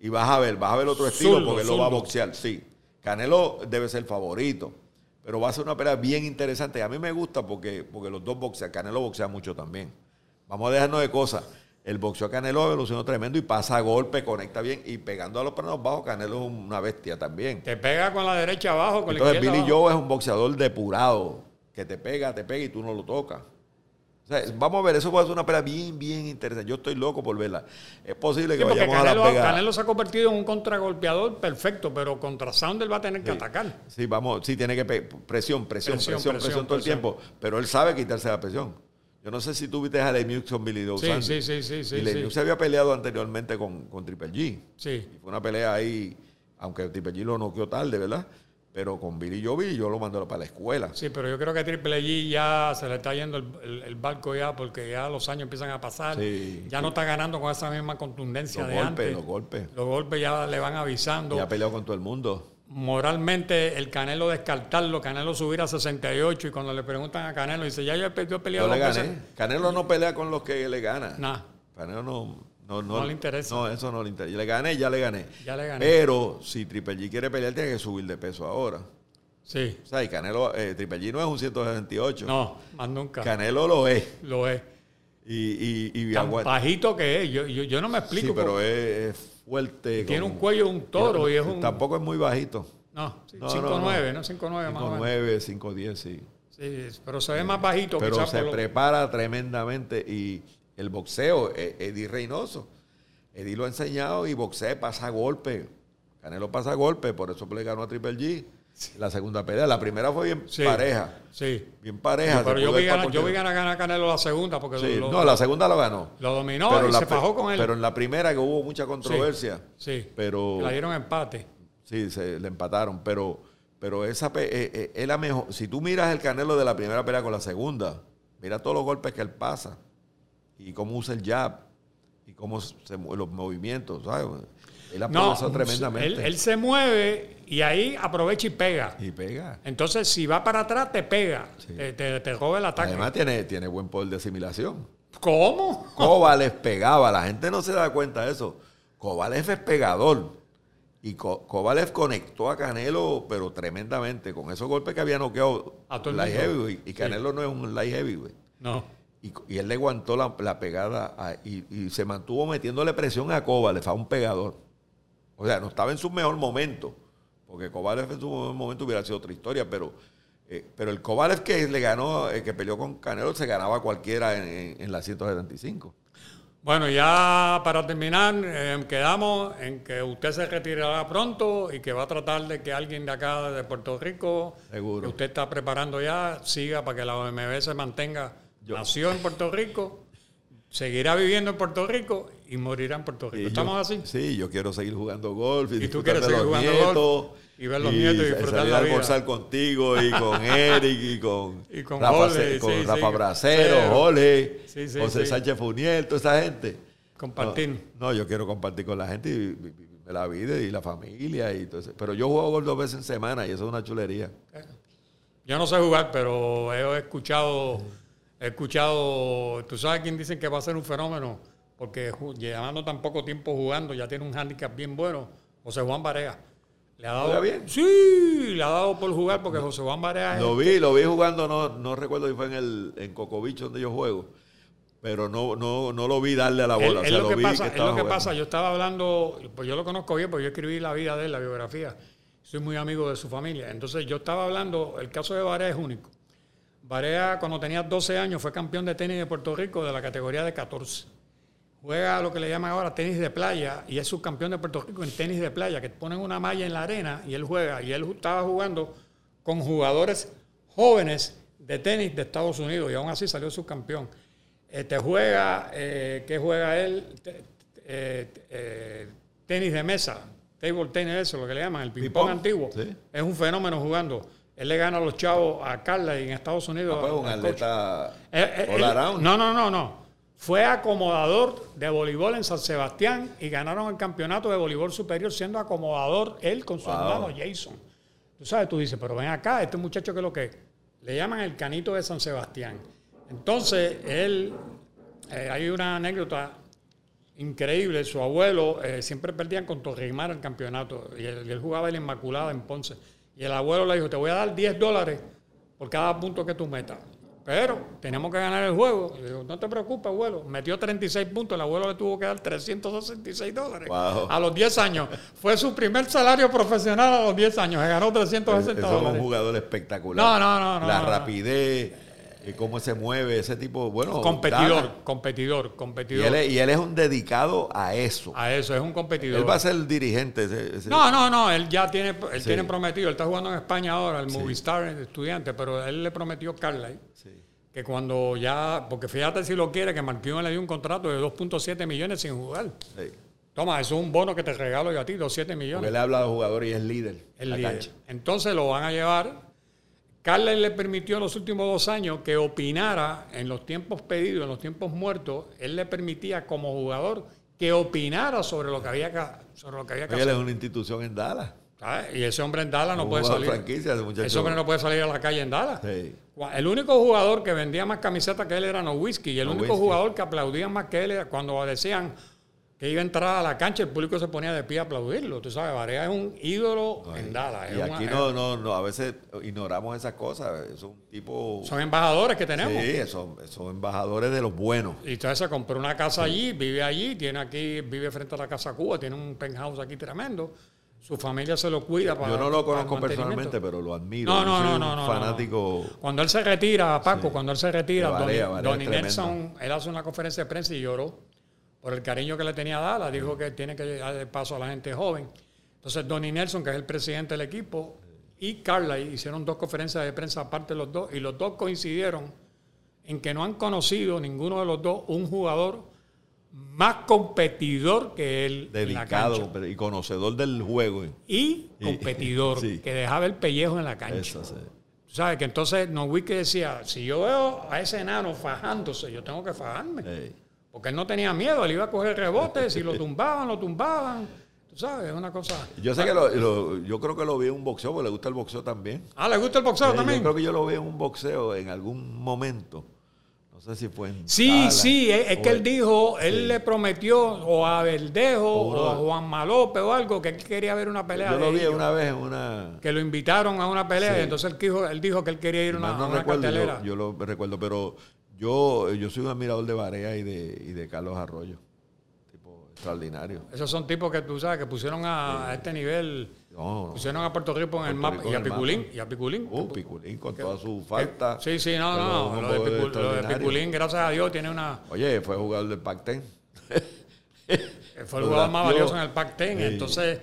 y vas a ver, vas a ver otro estilo porque él lo va a boxear, sí. Canelo debe ser favorito, pero va a ser una pelea bien interesante. A mí me gusta porque, porque los dos boxean, Canelo boxea mucho también. Vamos a dejarnos de cosas. El boxeo a Canelo evolucionó tremendo y pasa a golpe, conecta bien y pegando a los planos bajos, Canelo es una bestia también. Te pega con la derecha abajo, con Entonces la izquierda Billy abajo. Joe es un boxeador depurado, que te pega, te pega y tú no lo tocas. O sea, vamos a ver, eso va a ser una pelea bien, bien interesante. Yo estoy loco por verla. Es posible que Sí, vayamos a Canelo, Las Vegas. Canelo se ha convertido en un contragolpeador perfecto, pero contra Saunders va a tener que atacar. Sí, vamos, sí tiene que presión, presión, presión, Presión, presión, presión, todo el presión. tiempo. Pero él sabe quitarse la presión. Yo no sé si tú viste a Lemieux con Billy Joe Sí, sí, sí, sí, sí, y Lemieux se había peleado anteriormente con, con Triple G. Sí. Y fue una pelea ahí, aunque Triple G lo noqueó tarde, ¿verdad? Pero con Billy Joe, Billy Joe lo mandó para la escuela. Sí, pero yo creo que Triple G ya se le está yendo el, el- el barco ya porque ya los años empiezan a pasar. Sí, ya no está ganando con esa misma contundencia Los de golpes, antes. los golpes. Los golpes ya le van avisando. Y ha peleado con todo el mundo. Moralmente, el Canelo descartarlo, Canelo subir a 68 y cuando le preguntan a Canelo, dice, ya yo he pe- yo he peleado Yo le gané. veces. Canelo no pelea con los que le gana. Nah, Canelo no, no, No le interesa. No, eso no le interesa. Le gané, ya le gané. ya le gané. Pero si Triple G quiere pelear, tiene que subir de peso ahora. sí. O sea, y Canelo, eh, Triple G no es un 168. No, más nunca. Canelo lo es. Lo es. Y, y, y Tan bajito que es. Yo, yo, yo no me explico. Sí, pero es, es fuerte. tiene con- un cuello de un toro y es un... Tampoco es muy bajito. No, No, 5'9", no, ¿no? no. 5'9", más o menos. 5'9, 5'10, sí. Sí, pero se ve más bajito. Pero se por lo- prepara tremendamente y el boxeo, eh, Eddie Reynoso, Eddie lo ha enseñado y boxea, pasa golpe. Canelo pasa golpe, por eso le ganó a Triple G. La segunda pelea, la primera fue bien Sí. pareja, Sí. bien pareja. pero yo vi, ganar, yo vi ganar, ganar Canelo la segunda porque lo, no, la segunda lo ganó. lo dominó pero, y la se fajó con él. pero en la primera que hubo mucha controversia, sí, pero la dieron empate. sí, se le empataron, pero pero esa eh, eh, es la mejor. Si tú miras el Canelo de la primera pelea con la segunda, mira todos los golpes que él pasa y cómo usa el jab y cómo se mu- los movimientos, ¿sabes? Él ha No, tremendamente él, él se mueve y ahí aprovecha y pega. y pega. Entonces, si va para atrás, te pega. Sí. Te, te, te roba el ataque. Además tiene, tiene buen poder de asimilación. ¿Cómo? Kovalev pegaba, la gente no se da cuenta de eso. Kovalev es pegador. Y Ko- Kovalev conectó a Canelo, pero tremendamente, con esos golpes que había noqueado light heavyweight. Y Canelo no es un light heavyweight. No. Y, y él le aguantó la, la pegada a- y, y se mantuvo metiéndole presión a Kovalev, a un pegador. O sea, no estaba en su mejor momento, porque Kovalev en su mejor momento hubiera sido otra historia, pero, eh, pero el Kovalev que le ganó, eh, que peleó con Canelo, se ganaba cualquiera en, en, en la 175. Bueno, ya para terminar, eh, quedamos en que usted se retirará pronto y que va a tratar de que alguien de acá, de Puerto Rico, Seguro. que usted está preparando ya, siga para que la OMB se mantenga. Yo- Nació en Puerto Rico, seguirá viviendo en Puerto Rico y morirá en Puerto Rico. Y ¿Estamos yo- así? Sí, yo quiero seguir jugando golf y, Y tú quieres seguir los jugando nietos. golf y ver los nietos y disfrutar salir la a vida. almorzar contigo y con (laughs) Eric y con, Y con Rafa, con sí, Rafa sí. Bracero. Ole, Sí, José. Sánchez Funiel, toda esa gente. Compartir. No, no, yo quiero compartir con la gente y vivirme la vida y la familia y todo eso. Pero yo juego golf dos veces en semana y eso es una chulería. Yo no sé jugar, pero he escuchado, he escuchado, tú sabes quién dicen que va a ser un fenómeno, porque llevando tan poco tiempo jugando, ya tiene un handicap bien bueno, José Juan Barea. Le ha dado, ¿Juega bien? Sí, le ha dado por jugar porque José Juan Barea es Lo vi, lo vi jugando, no, no recuerdo si fue en el en Cocobicho donde yo juego, pero no, no, no lo vi darle a la bola. o es lo que vi pasa, es lo que jugando. pasa. Yo estaba hablando, pues yo lo conozco bien, porque yo escribí la vida de él, la biografía. Soy muy amigo de su familia. Entonces yo estaba hablando, el caso de Barea es único. Barea cuando tenía 12 años fue campeón de tenis de Puerto Rico de la categoría de 14. Juega lo que le llaman ahora tenis de playa y es subcampeón de Puerto Rico en tenis de playa, que ponen una malla en la arena y él juega. Y él estaba jugando con jugadores jóvenes de tenis de Estados Unidos y aún así salió subcampeón. Este juega, eh, ¿qué juega él? Te- eh, eh, tenis de mesa, table tennis, eso lo que le llaman, el ping-pong Ping-pong, antiguo. sí. Es un fenómeno jugando. Él le gana a los chavos a Carla y en Estados Unidos. Ah, pues, un atleta Eh, eh, él- no, no, no, no. Fue acomodador de voleibol en San Sebastián y ganaron el campeonato de voleibol superior siendo acomodador él con su Wow. hermano Jason. Tú sabes, tú dices, pero ven acá, este muchacho que es lo que es? le llaman el canito de San Sebastián. Entonces, él, eh, hay una anécdota increíble, su abuelo eh, siempre perdían con Torrimar el campeonato y él, él jugaba en la Inmaculada en Ponce. Y el abuelo le dijo, te voy a dar 10 dólares por cada punto que tú metas. Pero tenemos que ganar el juego. Y digo, no te preocupes, abuelo. Metió 36 puntos, el abuelo le tuvo que dar 366 dólares Wow. a los 10 años. Fue su primer salario profesional a los 10 años. Se ganó 360 Eso es un dólares. jugador espectacular. No, no, no, no, La no, no. Y cómo se mueve, ese tipo, bueno. Competidor, competidor, Y competidor. él, es, y él es un dedicado a eso. A eso, es un competidor. Él va a ser el dirigente. ese- ese- No, no, no, él ya tiene, él Sí. tiene prometido, él está jugando en España ahora, el Movistar el estudiante, pero él le prometió Carly Sí. que cuando ya, porque fíjate si lo quiere, que Marquinhos le dio un contrato de 2.7 millones sin jugar. Toma, eso es un bono que te regalo yo a ti, 2.7 Porque millones. él habla a los jugadores y es líder. el líder. cancha. Entonces lo van a llevar. Carles le permitió en los últimos dos años que opinara en los tiempos pedidos, en los tiempos muertos. Él le permitía como jugador que opinara sobre lo que había que, sobre lo que había que Oye, él es una institución en Dallas. ¿sabes? Y ese hombre en Dallas no puede salir. franquicia, ese hombre no puede salir a la calle en Dallas. Sí. El único jugador que vendía más camisetas que él era No Whisky. Y el único Nowitzki. jugador que aplaudían más que él era cuando decían que iba a entrar a la cancha, el público se ponía de pie a aplaudirlo. Tú sabes, Varea es un ídolo en Dallas. Y una- aquí no, no, no, a veces ignoramos esas cosas. Es un tipo. Son embajadores que tenemos. Sí, son, son embajadores de los buenos. Y entonces se compró una casa allí, vive allí, tiene aquí, vive frente a la Casa Cuba, tiene un penthouse aquí tremendo. Su familia se lo cuida para Yo no lo conozco personalmente, pero lo admiro. No, no, soy no, no, no, fanático. Cuando él se retira, Paco, cuando él se retira, tremendo. Nelson, él hace una conferencia de prensa y lloró por el cariño que le tenía a Dallas. Dijo que tiene que dar paso a la gente joven. Entonces, Donny Nelson, que es el presidente del equipo, y Carla hicieron dos conferencias de prensa aparte los dos, y los dos coincidieron en que no han conocido ninguno de los dos un jugador más competidor que él en la cancha. dedicado y conocedor del juego. y competidor Sí. que dejaba el pellejo en la cancha. Eso, sí. Tú sabes que entonces Nowitzki decía, si yo veo a ese enano fajándose, yo tengo que fajarme. Sí. Porque él no tenía miedo, él iba a coger rebotes, si lo tumbaban, lo tumbaban. Tú sabes, es una cosa... Yo sé que lo, lo- yo creo que lo vi en un boxeo, porque le gusta el boxeo también. Ah, ¿le gusta el boxeo Eh, también? Yo creo que yo lo vi en un boxeo en algún momento. No sé si fue en Sí, Dallas sí, es, que él dijo, él sí. le prometió o a Verdejo O o a Juan Malope o algo, que él quería ver una pelea Yo lo vi ellos, una vez en una... que lo invitaron a una pelea Sí. y entonces él dijo, él dijo que él quería ir a una, no una recuerdo, cartelera. yo, yo lo recuerdo, pero yo, yo soy un admirador de Barea y de, y de Carlos Arroyo. Tipo extraordinario. Esos son tipos que tú sabes que pusieron a, a este nivel, No, no. pusieron a Puerto Rico en el mapa Rico y a Piculín, mapa. y a Piculín. Uh, Piculín con toda su falta. Sí, sí, no, no. Lo de, lo. Piculín, gracias a Dios, tiene una. Oye, fue jugador del Pac-10. Fue el jugador más valioso en el Pac-10. Sí. Entonces,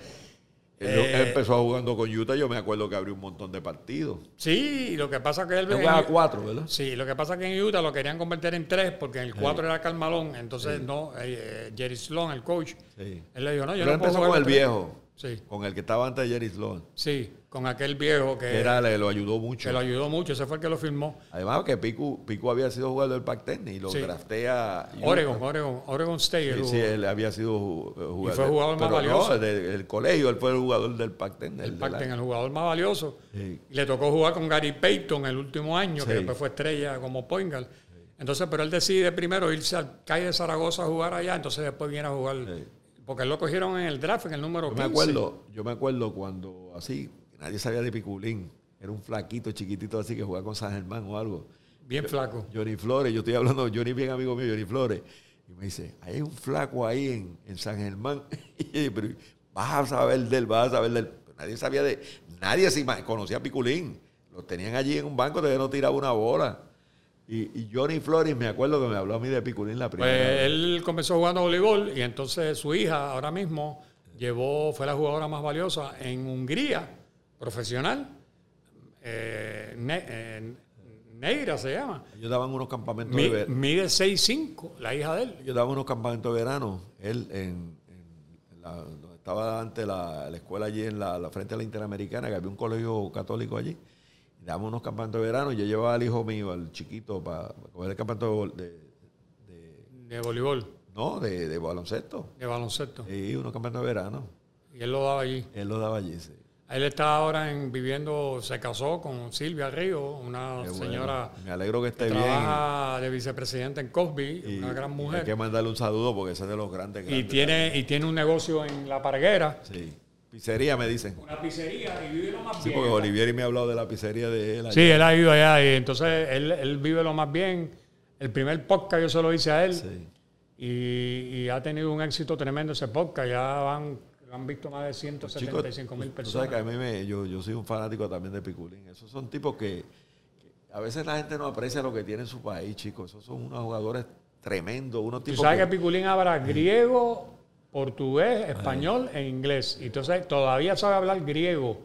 Eh, empezó jugando con Utah, yo me acuerdo que abrió un montón de partidos. sí, lo que pasa que él. Él jugaba cuatro, ¿verdad? Sí, lo que pasa que en Utah lo querían convertir en tres porque en el cuatro era Carmalón. Entonces, no, eh, eh, Jerry Sloan, el coach, Sí. él le dijo, no, yo Pero no puedo empezó jugar con el tres. viejo, Sí, con el que estaba antes de Jerry Sloan. sí, con aquel viejo que, era, le, lo ayudó mucho. que lo ayudó mucho. Ese fue el que lo firmó. Además que Pico, Pico había sido jugador del Pac-10 y lo Sí. draftea. Utah. Oregon, Oregon, Oregon State. Sí, sí, él había sido eh, jugador. fue jugador más valioso. No, del, del colegio, él fue el jugador del Pac-10. del- el de Pac-10, la- el jugador más valioso. Sí. Y le tocó jugar con Gary Payton el último año, que después fue estrella como point guard. Entonces, pero él decide primero irse al CAI de Zaragoza a jugar allá, entonces después viene a jugar. Porque él lo cogieron en el draft, en el número Yo 15. me acuerdo, yo me acuerdo cuando así, nadie sabía de Piculín. Era un flaquito, chiquitito así que jugaba con San Germán o algo. Bien flaco. Johnny Flores, yo estoy hablando, Johnny bien amigo mío, Johnny Flores. Y me dice, hay un flaco ahí en, en San Germán. (laughs) Y yo, pero vas a saber de él, vas a saber de él. Pero nadie sabía de, nadie se conocía a Piculín. Lo tenían allí en un banco, todavía no tiraba una bola. Y, y Johnny Flores, me acuerdo que me habló a mí de Piculín la primera Pues vez. él comenzó jugando voleibol y entonces su hija ahora mismo llevó, fue la jugadora más valiosa en Hungría, profesional. Eh, Ne- eh, Negra se llama. Ellos daban unos campamentos Mi- de verano. mide 6'5", la hija de él. Ellos daban unos campamentos de verano. Él en, en la, donde estaba ante la, la escuela allí en la, la frente a la Interamericana, que había un colegio católico allí. Daban unos campamentos de verano. Yo llevaba al hijo mío, al chiquito, para, coger el campamento de, de- De voleibol, no, de, de baloncesto. de baloncesto. Y unos campamentos de verano. Y él lo daba allí. Él lo daba allí, sí. Él está ahora en, viviendo, se casó con Silvia Río, una bueno. señora Me alegro que esté que bien. trabaja de vicepresidenta en Cosby, Y- una gran y mujer. Hay que mandarle un saludo porque ese es de los grandes. Y grandes tiene, y tiene un negocio en La Parguera, Sí. Pizzería me dicen. una pizzería y vive lo más Sí, bien. porque Olivieri me ha hablado de la pizzería de él. allá. Sí, él ha ido allá y entonces él, él vive lo más bien. El primer podcast yo se lo hice a él Sí. y, y ha tenido un éxito tremendo ese podcast. Ya van, lo han visto más de Chicos, 175 mil tú sabes que personas. a mí me, yo, yo soy un fanático también de Piculín. Esos son tipos que, que a veces la gente no aprecia lo que tiene en su país, chicos. Esos son unos jugadores tremendos, unos Tú tipos sabes que que, Piculín habla griego, portugués, español e inglés. Y entonces todavía sabe hablar griego.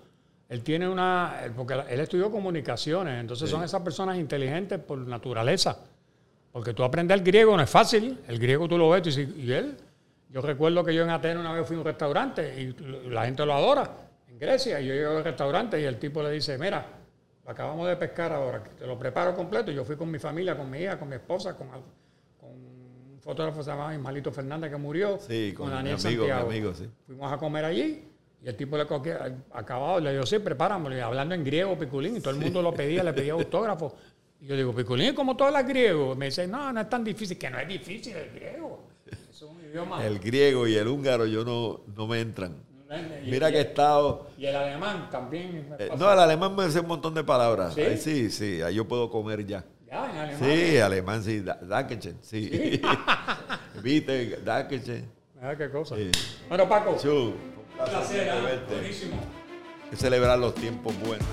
Él tiene una. Porque él estudió comunicaciones. Entonces son esas personas inteligentes por naturaleza. Porque tú aprender griego no es fácil. El griego tú lo ves tú dices, y él. Yo recuerdo que yo en Atenas una vez fui a un restaurante y la gente lo adora en Grecia. Y yo llego al restaurante y el tipo le dice: Mira, lo acabamos de pescar ahora, te lo preparo completo. Yo fui con mi familia, con mi hija, con mi esposa, con, con un fotógrafo que se llamaba Ismalito Fernández que murió, Sí, con mi Daniel amigo, mi Santiago. amigo, sí. Fuimos a comer allí y el tipo le cogió, acabado, le dijo, sí, prepáramelo. Y hablando en griego, Piculín, y todo el mundo lo pedía, le pedía autógrafo. Y yo digo, Piculín, ¿cómo tú hablas griego? Y me dice, no, no es tan difícil, que no es difícil el griego. El griego y el húngaro yo no, no me entran. y, Mira que he estado... y el alemán también. eh, no, el alemán me hace un montón de palabras. ¿Sí? Ahí sí, sí, ahí yo puedo comer ya. Ya, en alemán. Sí, alemán, sí. Da- Dankeschön, sí. (laughs) Viste, Dankeschön. Mira qué cosa. Sí. Bueno, Paco, Chu, un un placer, verte. buenísimo. Hay que celebrar los tiempos buenos.